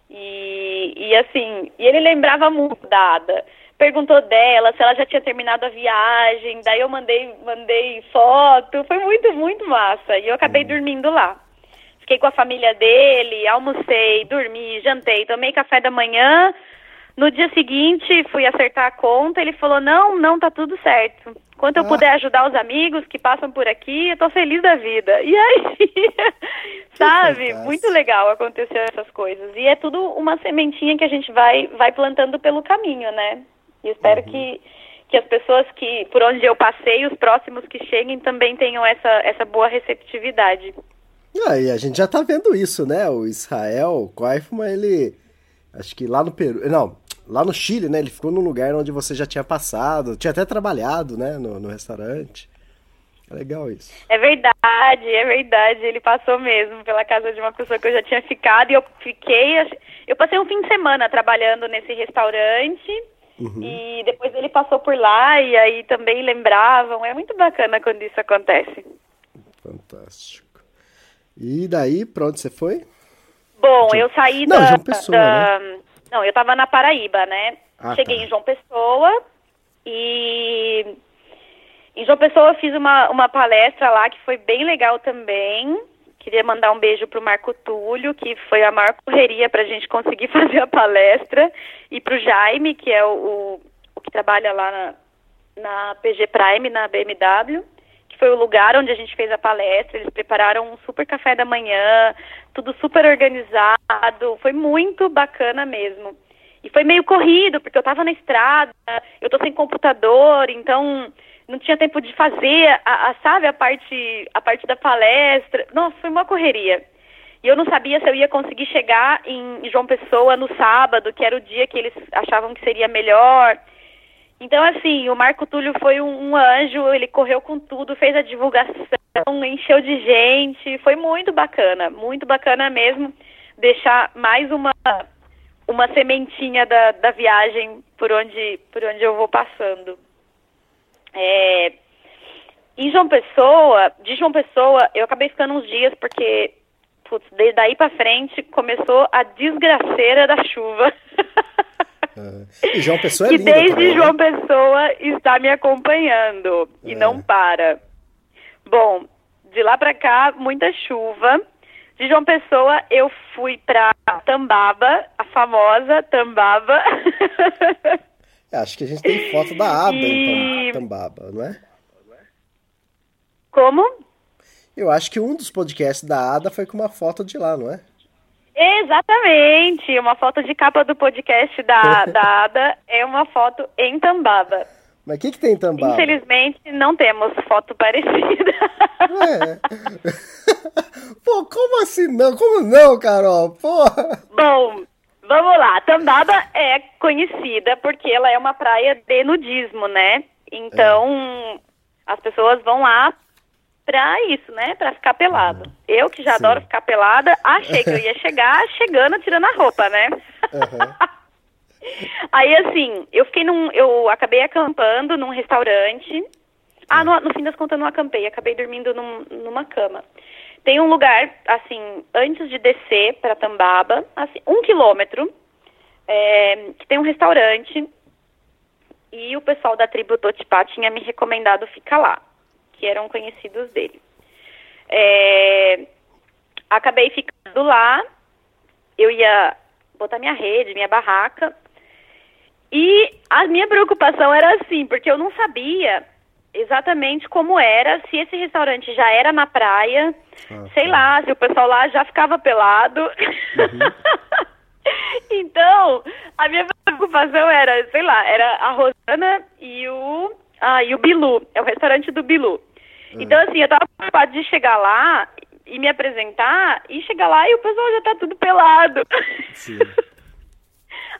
E, e assim, e ele lembrava muito da Ada. Perguntou dela se ela já tinha terminado a viagem, daí eu mandei, mandei foto, foi muito, muito massa. E eu acabei dormindo lá. Fiquei com a família dele, almocei, dormi, jantei, tomei café da manhã. No dia seguinte, fui acertar a conta, ele falou: "Não, não tá tudo certo. Quanto eu Ah. puder ajudar os amigos que passam por aqui, eu tô feliz da vida". E aí, [laughs] sabe? fantástico. Muito legal acontecer essas coisas. E é tudo uma sementinha que a gente vai vai plantando pelo caminho, né? E espero Uhum. que que as pessoas que por onde eu passei, os próximos que cheguem também tenham essa essa boa receptividade. Ah, e a gente já tá vendo isso, né? O Israel Koifman, ele. Acho que lá no Peru. Não, lá no Chile, né? Ele ficou num lugar onde você já tinha passado, tinha até trabalhado, né? No, no restaurante. É legal isso. É verdade, é verdade. Ele passou mesmo pela casa de uma pessoa que eu já tinha ficado e eu fiquei. Eu passei um fim de semana trabalhando nesse restaurante e depois ele passou por lá e aí também lembravam. É muito bacana quando isso acontece. Fantástico. E daí, pra onde você foi? Bom, eu saí Não, da. Pessoa, da- Não, eu tava na Paraíba, né? Ah, Cheguei tá. em João Pessoa e. Em João Pessoa eu fiz uma, uma palestra lá que foi bem legal também. Queria mandar um beijo pro Marco Túlio, que foi a maior correria pra gente conseguir [laughs] fazer a palestra. E pro Jaime, que é o, o, o que trabalha lá na, na PG Prime, na BMW foi o lugar onde a gente fez a palestra. Eles prepararam um super café da manhã, tudo super organizado, foi muito bacana mesmo. E foi meio corrido, porque eu estava na estrada, eu tô sem computador, então não tinha tempo de fazer, a, a- sabe, a parte, a parte da palestra. Nossa, foi uma correria. E eu não sabia se eu ia conseguir chegar em João Pessoa no sábado, que era o dia que eles achavam que seria melhor. Então, assim, o Marco Túlio foi um, um anjo, ele correu com tudo, fez a divulgação, encheu de gente, foi muito bacana, muito bacana mesmo deixar mais uma, uma sementinha da, da viagem por onde, por onde eu vou passando. É, em João Pessoa, de João Pessoa, eu acabei ficando uns dias porque, putz, daí pra frente começou a desgraceira da chuva. [laughs] E João Pessoa é linda desde também, né? João Pessoa está me acompanhando e É. não para. Bom, de lá pra cá, muita chuva. De João Pessoa, eu fui pra Tambaba, a famosa Tambaba. É, Acho que a gente tem foto da Ada E- em Tam- Tambaba, não é? Como? Eu acho que um dos podcasts da Ada foi com uma foto de lá, não é? Exatamente, uma foto de capa do podcast da, [laughs] da Ada é uma foto em Tambaba. Mas o que, que tem em Tambaba? Infelizmente, não temos foto parecida. É. [laughs] Pô, como assim não? Como não, Carol? Porra! Bom, vamos lá. Tambaba é conhecida porque ela é uma praia de nudismo, né? Então, as pessoas vão lá pra isso, né? Pra ficar pelado. Eu, que já Sim. adoro ficar pelada, achei que eu ia chegar [laughs] chegando, tirando a roupa, né? Aham. [laughs] Aí, assim, eu fiquei num... Eu acabei acampando num restaurante. Ah, no, no fim das contas eu não acampei. Acabei dormindo num- numa cama. Tem um lugar, assim, antes de descer pra Tambaba, assim, um quilômetro, é, que tem um restaurante. E o pessoal da tribo Totipá tinha me recomendado ficar lá, que eram conhecidos dele. É, acabei ficando lá. Eu ia botar minha rede, minha barraca. E a minha preocupação era assim, porque eu não sabia exatamente como era, se esse restaurante já era na praia, Ah, sei tá. lá, se o pessoal lá já ficava pelado. [laughs] então, a minha preocupação era, sei lá, era a Rosana e o, ah, e o Bilu, é o restaurante do Bilu. Então, assim, eu tava preocupada de chegar lá e me apresentar, e chegar lá e o pessoal já tá tudo pelado. Sim. [laughs]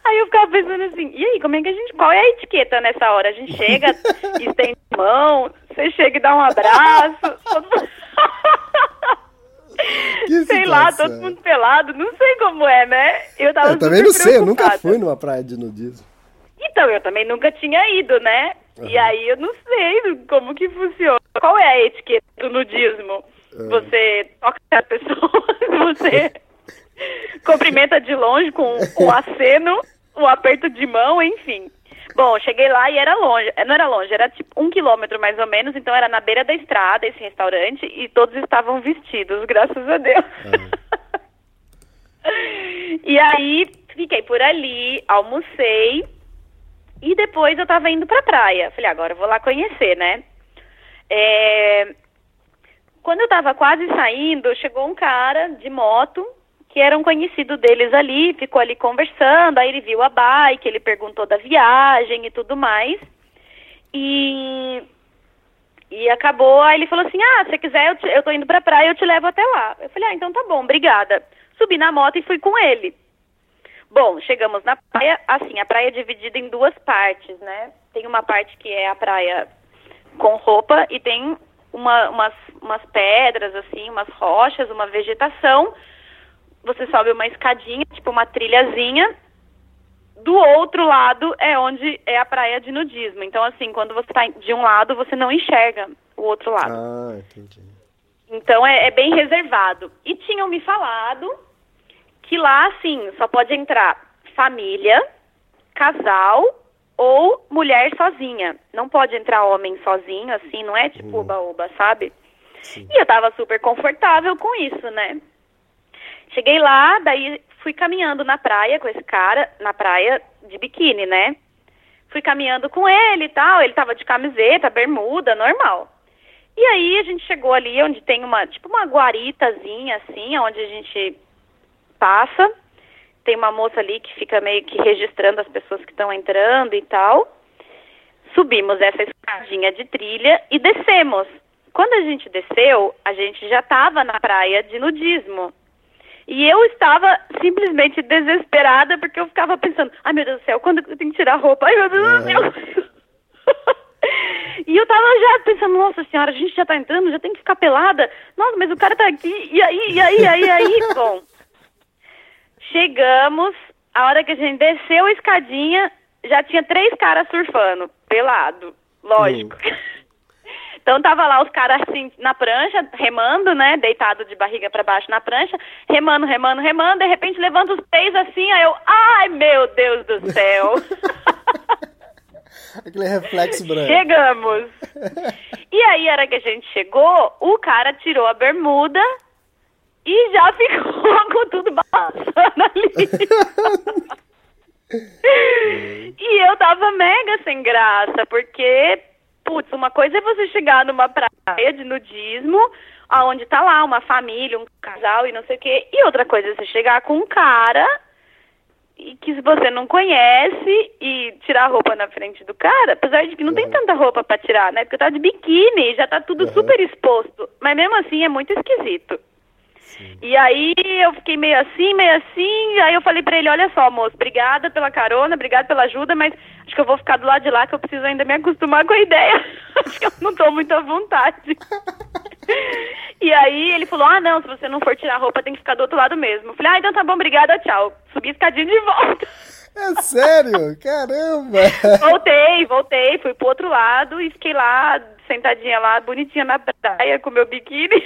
Aí eu ficava pensando assim, e aí, como é que a gente. Qual é a etiqueta nessa hora? A gente chega, [laughs] estende a mão, você chega e dá um abraço. todo [laughs] sei lá, todo mundo pelado, não sei como é, né? Eu tava Eu também não sei, eu nunca fui numa praia de nudismo. Então, eu também nunca tinha ido, né? E Aham. aí eu não sei como que funciona. Qual é a etiqueta do nudismo? Ah. Você toca [laughs] as pessoas? Você [laughs] cumprimenta de longe com o aceno, o aperto de mão, enfim. Bom, cheguei lá e era longe. Não era longe, era tipo um quilômetro mais ou menos, então era na beira da estrada esse restaurante e todos estavam vestidos, [laughs] graças a Deus. e aí fiquei por ali, almocei e depois eu tava indo pra praia. Falei, agora eu vou lá conhecer, né? É... Quando eu tava quase saindo, chegou um cara de moto que era um conhecido deles ali, ficou ali conversando, aí ele viu a bike, ele perguntou da viagem e tudo mais. E e acabou, aí ele falou assim: "Ah, se você quiser, eu, te, eu tô indo pra praia, eu te levo até lá". Eu falei: "Ah, então tá bom, obrigada". Subi na moto e fui com ele. Bom, chegamos na praia, assim, a praia é dividida em duas partes, né? Tem uma parte que é a praia com roupa e tem uma, umas, umas pedras, assim, umas rochas, uma vegetação você sobe uma escadinha, tipo uma trilhazinha. Do outro lado é onde é a praia de nudismo. Então, assim, quando você está de um lado, você não enxerga o outro lado. Ah, entendi. Então é, é bem reservado. E tinham me falado que lá, assim, só pode entrar família, casal ou mulher sozinha. Não pode entrar homem sozinho, assim, não é tipo oba-oba, sabe? Sim. E eu tava super confortável com isso, né? Cheguei lá, daí fui caminhando na praia com esse cara, na praia de biquíni, né? Fui caminhando com ele e tal, ele tava de camiseta, bermuda, normal. E aí a gente chegou ali onde tem uma, tipo uma guaritazinha assim, onde a gente passa. Tem uma moça ali que fica meio que registrando as pessoas que estão entrando e tal. Subimos essa escadinha de trilha e descemos. Quando a gente desceu, a gente já estava na praia de nudismo. E eu estava simplesmente desesperada porque eu ficava pensando, ai meu Deus do céu, quando eu tenho que tirar a roupa? Ai meu Deus do céu. [laughs] e eu tava já pensando, nossa senhora, a gente já tá entrando, já tem que ficar pelada. Nossa, mas o cara tá aqui, e aí, e aí, e aí, e aí? [laughs] Bom, chegamos, a hora que a gente desceu a escadinha, já tinha três caras surfando, pelado, lógico. [laughs] Então tava lá os caras assim na prancha, remando, né? Deitado de barriga para baixo na prancha, remando, remando, remando, de repente levanta os pés assim, aí eu, ai meu Deus do céu. [laughs] Aquele reflexo branco. Chegamos. [laughs] E aí, era que a gente chegou, o cara tirou a bermuda e já ficou [laughs] com tudo balançando ali. [laughs] e eu tava mega sem graça, porque putz, uma coisa é você chegar numa praia de nudismo, aonde tá lá uma família, um casal e não sei o quê, e outra coisa é você chegar com um cara e que você não conhece e tirar a roupa na frente do cara, apesar de que não tem tanta roupa para tirar, né? Porque tá de biquíni, já tá tudo Uhum. super exposto, mas mesmo assim é muito esquisito. E aí eu fiquei meio assim, meio assim, e aí eu falei pra ele, olha só, moço, obrigada pela carona, obrigada pela ajuda, mas acho que eu vou ficar do lado de lá que eu preciso ainda me acostumar com a ideia. [laughs] acho que eu não tô muito à vontade. e aí ele falou, ah não, se você não for tirar a roupa tem que ficar do outro lado mesmo. Eu falei, ah, então tá bom, obrigada, tchau. Subi a escadinha de volta. É sério? Caramba! voltei, voltei, fui pro outro lado e fiquei lá, sentadinha lá, bonitinha na praia, com meu biquíni.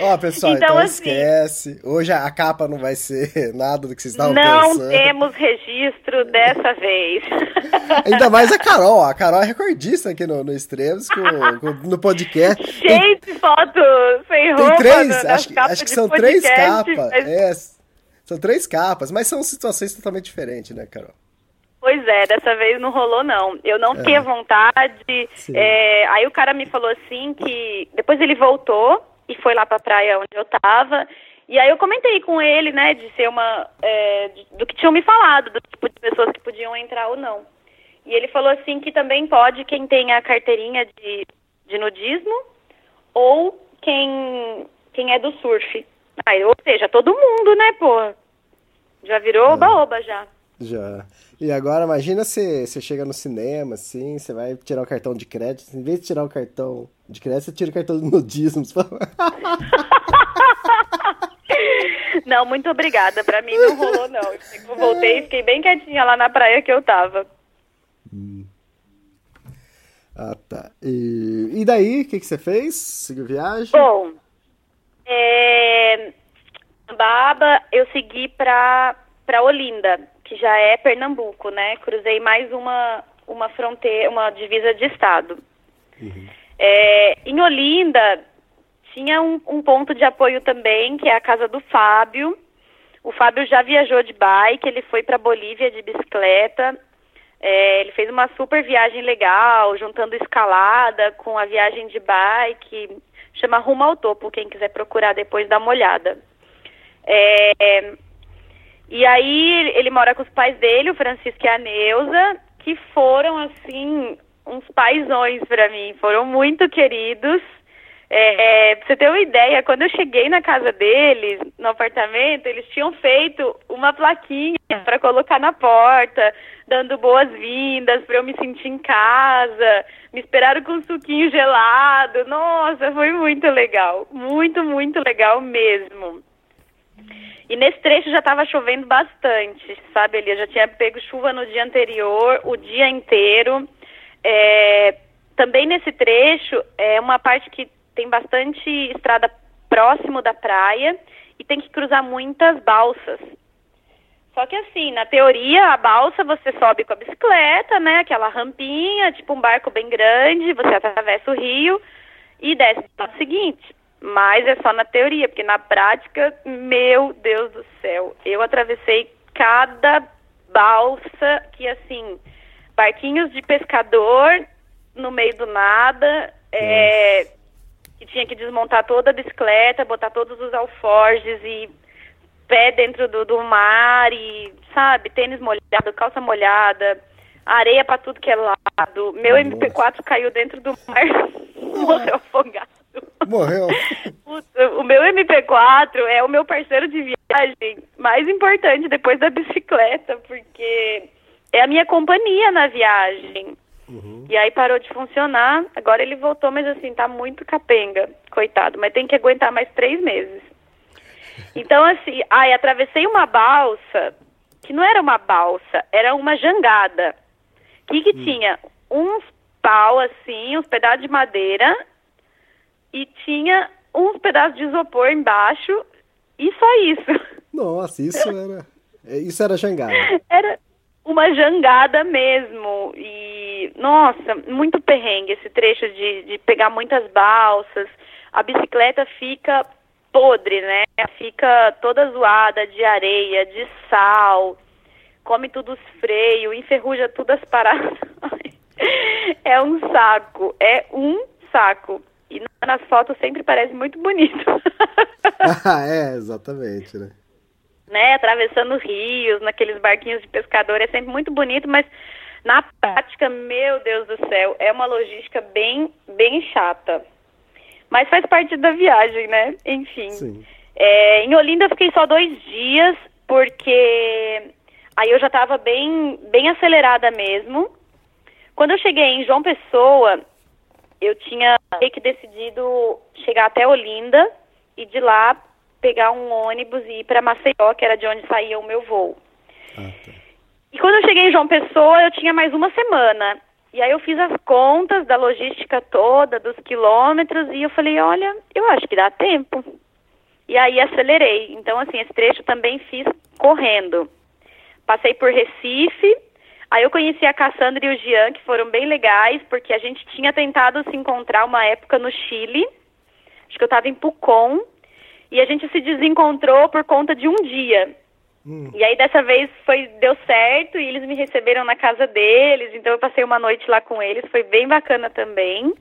Ó, pessoal, então, Então, assim- esquece. Hoje a capa não vai ser [laughs] nada do que vocês estavam Não pensando. temos registro dessa vez. [laughs] Ainda mais a Carol. A Carol é recordista aqui no, no Extremos, com, com- no podcast. Tem, Cheio de foto sem tem roupa. três, no- acho, que- acho que são três podcast, capas. mas- É, são três capas, mas são situações totalmente diferentes, né, Carol? Pois é, dessa vez não rolou não. Eu não fiquei à vontade. É, aí o cara me falou assim que depois ele voltou e foi lá pra praia onde eu tava. E aí eu comentei com ele, né, de ser uma é, do que tinham me falado, do tipo de pessoas que podiam entrar ou não. E ele falou assim que também pode quem tem a carteirinha de, de nudismo ou quem quem é do surf. Aí, ou seja, todo mundo, né, pô? Já virou oba-oba já. Já. E agora, imagina você você chega no cinema, assim, você vai tirar o cartão de crédito. Em vez de tirar o cartão de crédito, você tira o cartão do nudismo. [laughs] Não, muito obrigada. Pra mim não rolou, não. Eu voltei e fiquei bem quietinha lá na praia que eu tava. ah, tá. E, e daí, o que, que você fez? Seguiu viagem? Bom, é, Baba, eu segui para para Olinda, que já é Pernambuco, né? Cruzei mais uma uma fronteira, uma divisa de estado. É, em Olinda tinha um, um ponto de apoio também, que é a casa do Fábio. O Fábio já viajou de bike, ele foi para Bolívia de bicicleta. É, ele fez uma super viagem legal, juntando escalada com a viagem de bike. Chama Rumo ao Topo, quem quiser procurar depois dá uma olhada. É, e aí ele mora com os pais dele, o Francisco e a Neuza, que foram assim uns paizões para mim, foram muito queridos. É, é, pra você ter uma ideia, quando eu cheguei na casa deles, no apartamento, eles tinham feito uma plaquinha para colocar na porta, dando boas-vindas para eu me sentir em casa. Me esperaram com um suquinho gelado. Nossa, foi muito legal. Muito, muito legal mesmo. E nesse trecho já estava chovendo bastante, sabe, Elia? Já tinha pego chuva no dia anterior, o dia inteiro. É, também nesse trecho é uma parte que tem bastante estrada próximo da praia e tem que cruzar muitas balsas. Só que assim, na teoria, a balsa você sobe com a bicicleta, né? Aquela rampinha, tipo um barco bem grande, você atravessa o rio e desce no seguinte. Mas é só na teoria, porque na prática, meu Deus do céu, eu atravessei cada balsa que assim, barquinhos de pescador no meio do nada, é, que tinha que desmontar toda a bicicleta, botar todos os alforjes e pé dentro do, do mar e, sabe, tênis molhado, calça molhada, areia pra tudo que é lado. Meu Nossa. MP4 caiu dentro do mar, [laughs] morreu afogado. Morreu. O, o meu MP4 é o meu parceiro de viagem mais importante depois da bicicleta, porque é a minha companhia na viagem. E aí parou de funcionar, agora ele voltou, mas assim, tá muito capenga, coitado, mas tem que aguentar mais três meses. Então, assim, aí atravessei uma balsa, que não era uma balsa, era uma jangada. Que que tinha? Uns pau, assim, uns pedaços de madeira, e tinha uns pedaços de isopor embaixo, e só isso. Nossa, isso era. é, Isso era jangada. Era uma jangada mesmo. E, nossa, muito perrengue esse trecho de, de pegar muitas balsas. A bicicleta fica podre, né? Fica toda zoada de areia, de sal. Come tudo os freios, enferruja tudo as paradas. [laughs] É um saco, é um saco. E nas fotos sempre parece muito bonito. Ah, [laughs] [laughs] é, exatamente, né? né, atravessando rios, naqueles barquinhos de pescador, é sempre muito bonito, mas na prática, meu Deus do céu, é uma logística bem, bem chata. Mas faz parte da viagem, né? Enfim. É, em Olinda eu fiquei só dois dias, porque aí eu já estava bem, bem acelerada mesmo. Quando eu cheguei em João Pessoa, eu tinha meio que decidido chegar até Olinda e de lá pegar um ônibus e ir para Maceió, que era de onde saía o meu voo. Ah, tá. E quando eu cheguei em João Pessoa, eu tinha mais uma semana. E aí eu fiz as contas da logística toda, dos quilômetros, e eu falei, olha, eu acho que dá tempo. E aí acelerei. Então, assim, esse trecho também fiz correndo. Passei por Recife, aí eu conheci a Cassandra e o Jean, que foram bem legais, porque a gente tinha tentado se encontrar uma época no Chile. Acho que eu estava em Pucón. E a gente se desencontrou por conta de um dia. E aí dessa vez foi deu certo e eles me receberam na casa deles, então eu passei uma noite lá com eles, foi bem bacana também.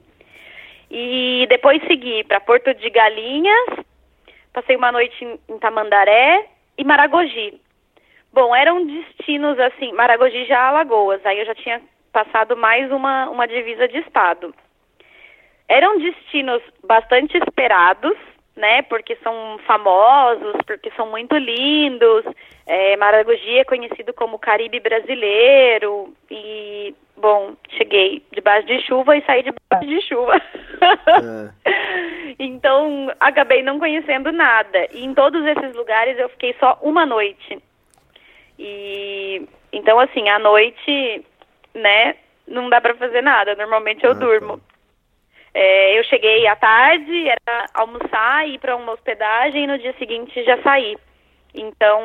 E depois segui para Porto de Galinhas, passei uma noite em, em Tamandaré e Maragogi. Bom, eram destinos assim, Maragogi já Alagoas, aí eu já tinha passado mais uma, uma divisa de estado. Eram destinos bastante esperados, né? Porque são famosos, porque são muito lindos. É, Maragogi é conhecido como Caribe brasileiro. E, bom, cheguei debaixo de chuva e saí debaixo de chuva. [laughs] então, acabei não conhecendo nada. E em todos esses lugares eu fiquei só uma noite. E, então, assim, à noite, né? Não dá pra fazer nada. Normalmente eu Ah, tá. durmo. É, eu cheguei à tarde, era almoçar, ir para uma hospedagem e no dia seguinte já saí. Então,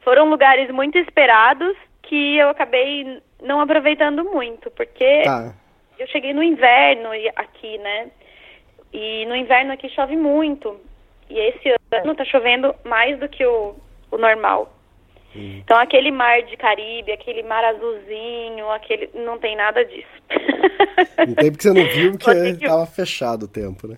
foram lugares muito esperados que eu acabei não aproveitando muito, porque Tá. eu cheguei no inverno aqui, né? E no inverno aqui chove muito. E esse ano tá chovendo mais do que o, o normal. Então aquele mar de Caribe, aquele mar azulzinho, aquele não tem nada disso. [laughs] Um tempo que você não viu porque ter que- fechado o tempo, né?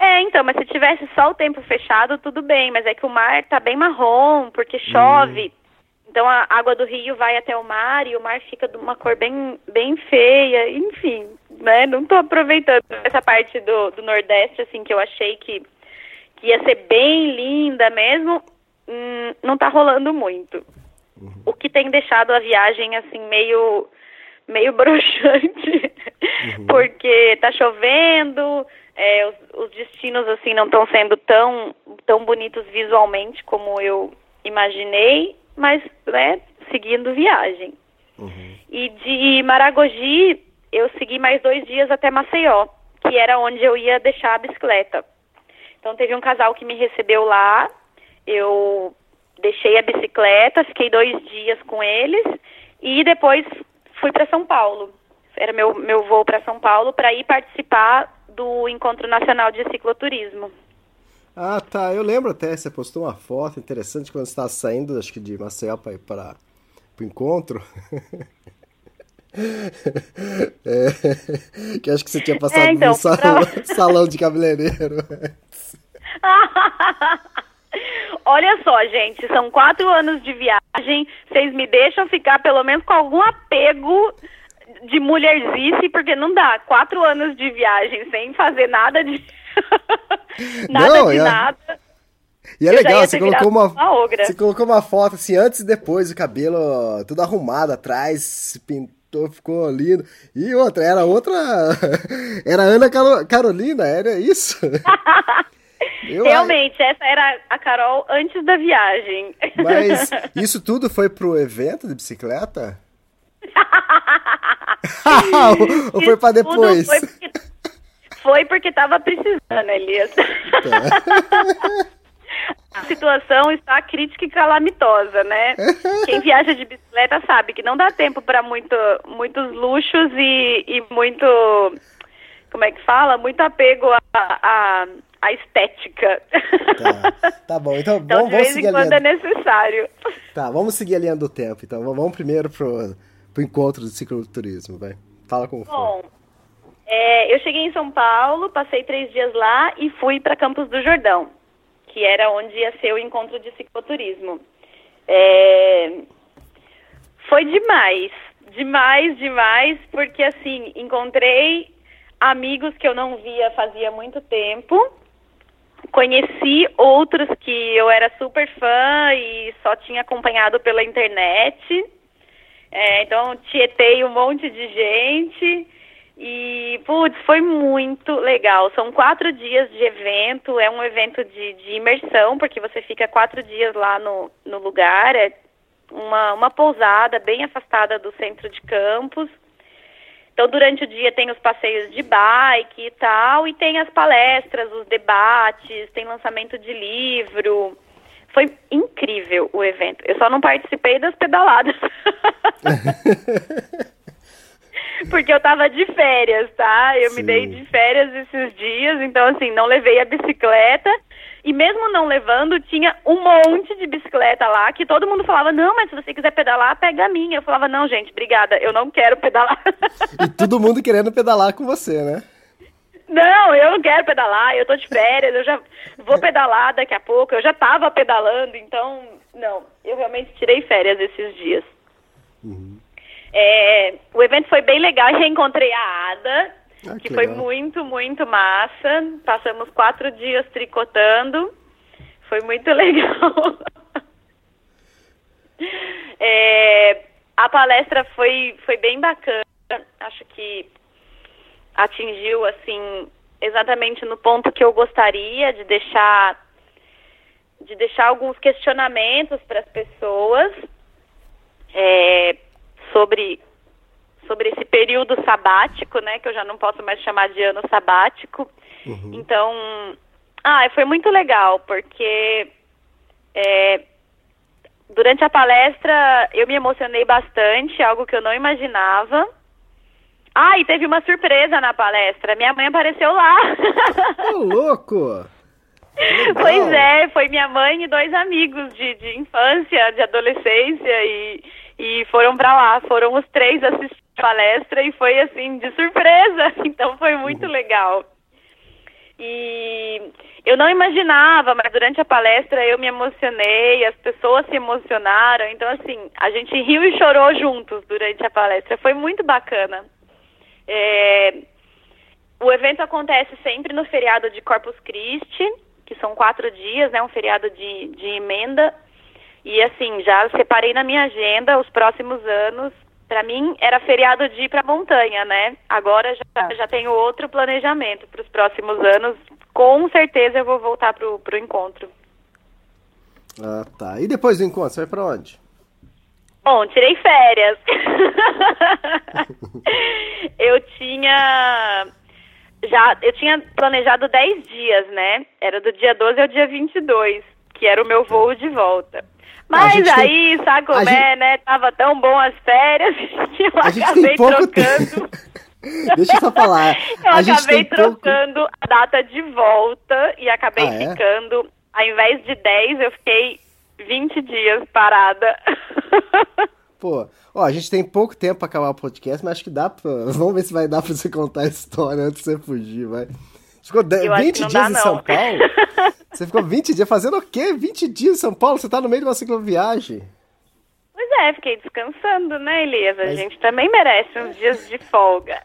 É, então, mas se tivesse só o tempo fechado, tudo bem, mas é que o mar tá bem marrom, porque chove. Então a água do rio vai até o mar e o mar fica de uma cor bem, bem feia, enfim, né? Não tô aproveitando essa parte do, do Nordeste, assim, que eu achei que, que ia ser bem linda mesmo, hum, não tá rolando muito. O que tem deixado a viagem, assim, meio, meio [laughs] broxante, porque tá chovendo, é, os, os destinos, assim, não estão sendo tão, tão bonitos visualmente como eu imaginei, mas, né, seguindo viagem. E de Maragogi, eu segui mais dois dias até Maceió, que era onde eu ia deixar a bicicleta. Então teve um casal que me recebeu lá, eu deixei a bicicleta, fiquei dois dias com eles e depois fui para São Paulo. Era meu, meu voo para São Paulo para ir participar do Encontro Nacional de Cicloturismo. Ah, tá. Eu lembro até, você postou uma foto interessante quando você estava saindo, acho que de Maceió para ir para o encontro. [laughs] É, que acho que você tinha passado É, então, no salão, pra- salão de cabeleireiro. [laughs] Olha só, gente, são quatro anos de viagem. Vocês me deixam ficar pelo menos com algum apego de mulherzice, porque não dá. Quatro anos de viagem sem fazer nada de. [laughs] nada Não, de é- nada. E é Eu legal, você colocou uma, uma você colocou uma foto assim antes e depois, o cabelo tudo arrumado atrás, se pintou, ficou lindo. E outra, era outra, [laughs] era Ana Caro- Carolina, era isso? [laughs] Eu- Realmente, essa era a Carol antes da viagem. Mas [laughs] isso tudo foi pro evento de bicicleta? Ou [laughs] ou foi tudo depois? Foi porque, foi porque tava precisando, Elias. A situação está crítica e calamitosa, né? Quem viaja de bicicleta sabe que não dá tempo para muito, muitos luxos e, e muito. Como é que fala? Muito apego à à- à estética. Tá, tá bom, então, [laughs] Então, vamos, de vamos vez seguir em a quando é necessário. Tá, vamos seguir a linha do tempo. Então, vamos primeiro pro, pro encontro de cicloturismo, vai. Fala como foi. Bom, é, eu cheguei em São Paulo, passei três dias lá e fui para Campos do Jordão, que era onde ia ser o encontro de cicloturismo. É, foi demais, demais, demais, porque assim, encontrei amigos que eu não via fazia muito tempo, conheci outros que eu era super fã e só tinha acompanhado pela internet. É, então, tietei um monte de gente e, putz, foi muito legal. São quatro dias de evento, é um evento de, de imersão, porque você fica quatro dias lá no, no lugar, é uma, uma pousada bem afastada do centro de campos. Então, durante o dia tem os passeios de bike e tal, e tem as palestras, os debates, tem lançamento de livro. Foi incrível o evento. Eu só não participei das pedaladas. [laughs] Porque eu tava de férias, tá? Eu Sim. me dei de férias esses dias, então assim, não levei a bicicleta. E mesmo não levando, tinha um monte de bicicleta lá que todo mundo falava: "Não, mas se você quiser pedalar, pega a minha". Eu falava: "Não, gente, obrigada, eu não quero pedalar". E todo mundo querendo pedalar com você, né? Não, eu não quero pedalar, eu tô de férias, eu já vou pedalar daqui a pouco, eu já tava pedalando, então, não, eu realmente tirei férias esses dias. É, o evento foi bem legal, reencontrei a Ada, Ah, que que foi muito, muito massa. Passamos quatro dias tricotando, foi muito [laughs] legal. É, a palestra foi, foi bem bacana, acho que atingiu assim exatamente no ponto que eu gostaria de deixar de deixar alguns questionamentos para as pessoas é, sobre sobre esse período sabático, né? Que eu já não posso mais chamar de ano sabático. Então, ah, foi muito legal, porque é, durante a palestra eu me emocionei bastante, algo que eu não imaginava. Ah, e teve uma surpresa na palestra. Minha mãe apareceu lá. Ô, [laughs] louco! Pois é, foi minha mãe e dois amigos de, de infância, de adolescência e, e foram pra lá. Foram os três assistir palestra e foi assim, de surpresa. [laughs] Então foi muito legal. E eu não imaginava, mas durante a palestra eu me emocionei, as pessoas se emocionaram. Então, assim, a gente riu e chorou juntos durante a palestra. Foi muito bacana. É, o evento acontece sempre no feriado de Corpus Christi, que são quatro dias, né? Um feriado de, de emenda. E assim, já separei na minha agenda os próximos anos. Para mim era feriado de ir para montanha, né? Agora já, já tenho outro planejamento para os próximos anos. Com certeza eu vou voltar pro, pro encontro. Ah, tá. E depois do encontro, você vai pra onde? Bom, tirei férias. [laughs] eu tinha já eu tinha planejado 10 dias, né? Era do dia 12 ao dia 22, que era o meu voo de volta. Mas tem- aí, sabe como a é, gente- né? Tava tão bom as férias que [laughs] eu A acabei tem trocando. [laughs] Deixa eu só falar. Eu a acabei tem pouco. trocando a data de volta e acabei Ah, é? ficando, ao invés de 10, eu fiquei 20 dias parada. [laughs] Pô, ó, a gente tem pouco tempo pra acabar o podcast, mas acho que dá pra. Vamos ver se vai dar pra você contar a história antes de você fugir, vai. Ficou de- Eu acho 20 que não dias dá, em não. São Paulo? [laughs] Você ficou 20 dias fazendo o quê? 20 dias em São Paulo? Você tá no meio de uma cicloviagem. Pois é, fiquei descansando, né, Elias? A Mas- gente também merece uns dias de folga.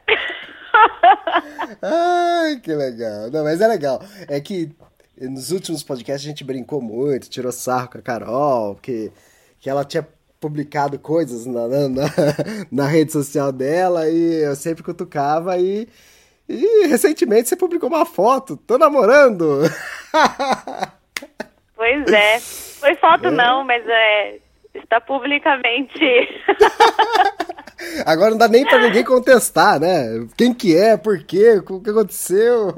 Ai, que legal. Não, mas é legal. É que nos últimos podcasts a gente brincou muito, tirou sarro com a Carol, que, que ela tinha publicado coisas na, na, na, [laughs] na rede social dela e eu sempre cutucava e, e recentemente você publicou uma foto, tô namorando. Pois é. Foi É? foto não, mas é. Está publicamente. [laughs] Agora não dá nem pra ninguém contestar, né? Quem que é, por quê, o que aconteceu.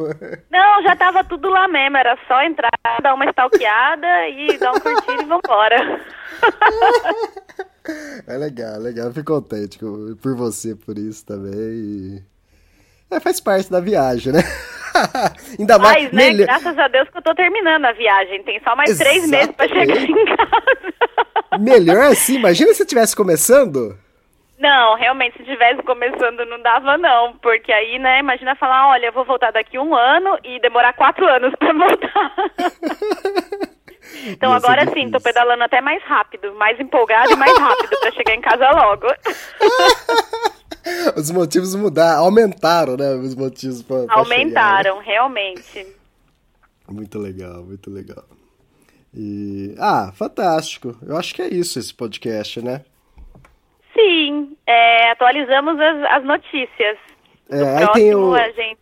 Não, já tava tudo lá mesmo. Era só entrar, dar uma stalkeada e dar um curtir e vambora. [laughs] É legal, legal. Fico contente por você por isso também. É, faz parte da viagem, né? [laughs] Ainda mais. Mas, né, melhor- graças a Deus que eu tô terminando a viagem. Tem só mais três meses pra chegar Exatamente. em casa. Melhor assim, imagina se estivesse começando. Não, realmente, se tivesse começando não dava não, porque aí, né, imagina falar, olha, eu vou voltar daqui um ano e demorar quatro anos pra voltar. [laughs] então ser agora sim, difícil. tô pedalando até mais rápido, mais empolgado e mais rápido pra chegar em casa logo. [laughs] [laughs] Os motivos mudaram, aumentaram, né? Os motivos pra, pra Aumentaram, realmente. chegar. Muito legal, muito legal. E... Ah, fantástico. Eu acho que é isso esse podcast, né? Sim, é, atualizamos as, as notícias. É, aí tem o- a, gente,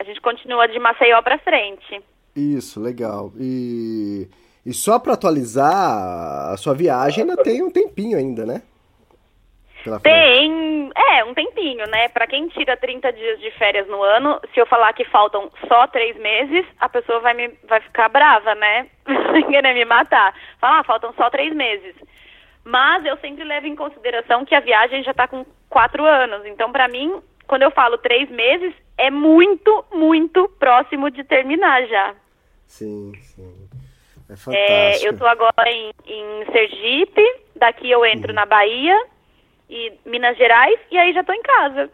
a gente continua de Maceió pra frente. Isso, legal. E, e só pra atualizar a sua viagem ainda tem um tempinho ainda, né? Tem, é, um tempinho, né? Pra quem tira 30 dias de férias no ano, se eu falar que faltam só três meses, a pessoa vai, me, vai ficar brava, né? [laughs] Querer me matar. Falar, ah, faltam só três meses. Mas eu sempre levo em consideração que a viagem já tá com quatro anos. Então, pra mim, quando eu falo três meses, é muito, muito próximo de terminar já. Sim, sim. É É, fantástico. eu tô agora em, em Sergipe, daqui eu entro na Bahia e Minas Gerais e aí já tô em casa.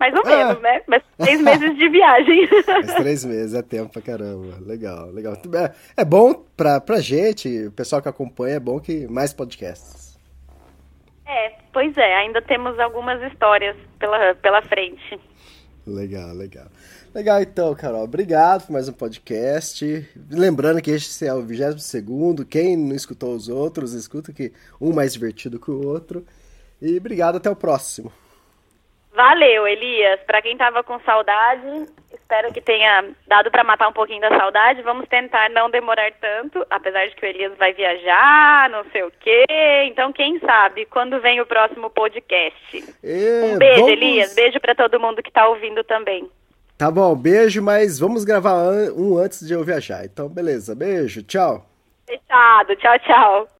Mais ou Ah. menos, né? Mas seis [laughs] meses de viagem. Mas três meses é tempo pra caramba. Legal, legal. É, é bom pra, pra gente, o pessoal que acompanha, é bom que mais podcasts. é, pois é, ainda temos algumas histórias pela, pela frente. Legal, legal. Legal então, Carol. Obrigado por mais um podcast. Lembrando que este é o 22 Quem não escutou os outros, escuta que um mais divertido que o outro. E obrigado, até o próximo. Valeu, Elias. Pra quem tava com saudade, Espero que tenha dado para matar um pouquinho da saudade. Vamos tentar não demorar tanto, apesar de que o Elias vai viajar, não sei o quê. Então, quem sabe quando vem o próximo podcast. É, um beijo, vamos- Elias. Beijo para todo mundo que tá ouvindo também. Tá bom, beijo, mas vamos gravar um antes de eu viajar. Então, beleza, beijo, tchau. Fechado. Tchau, tchau.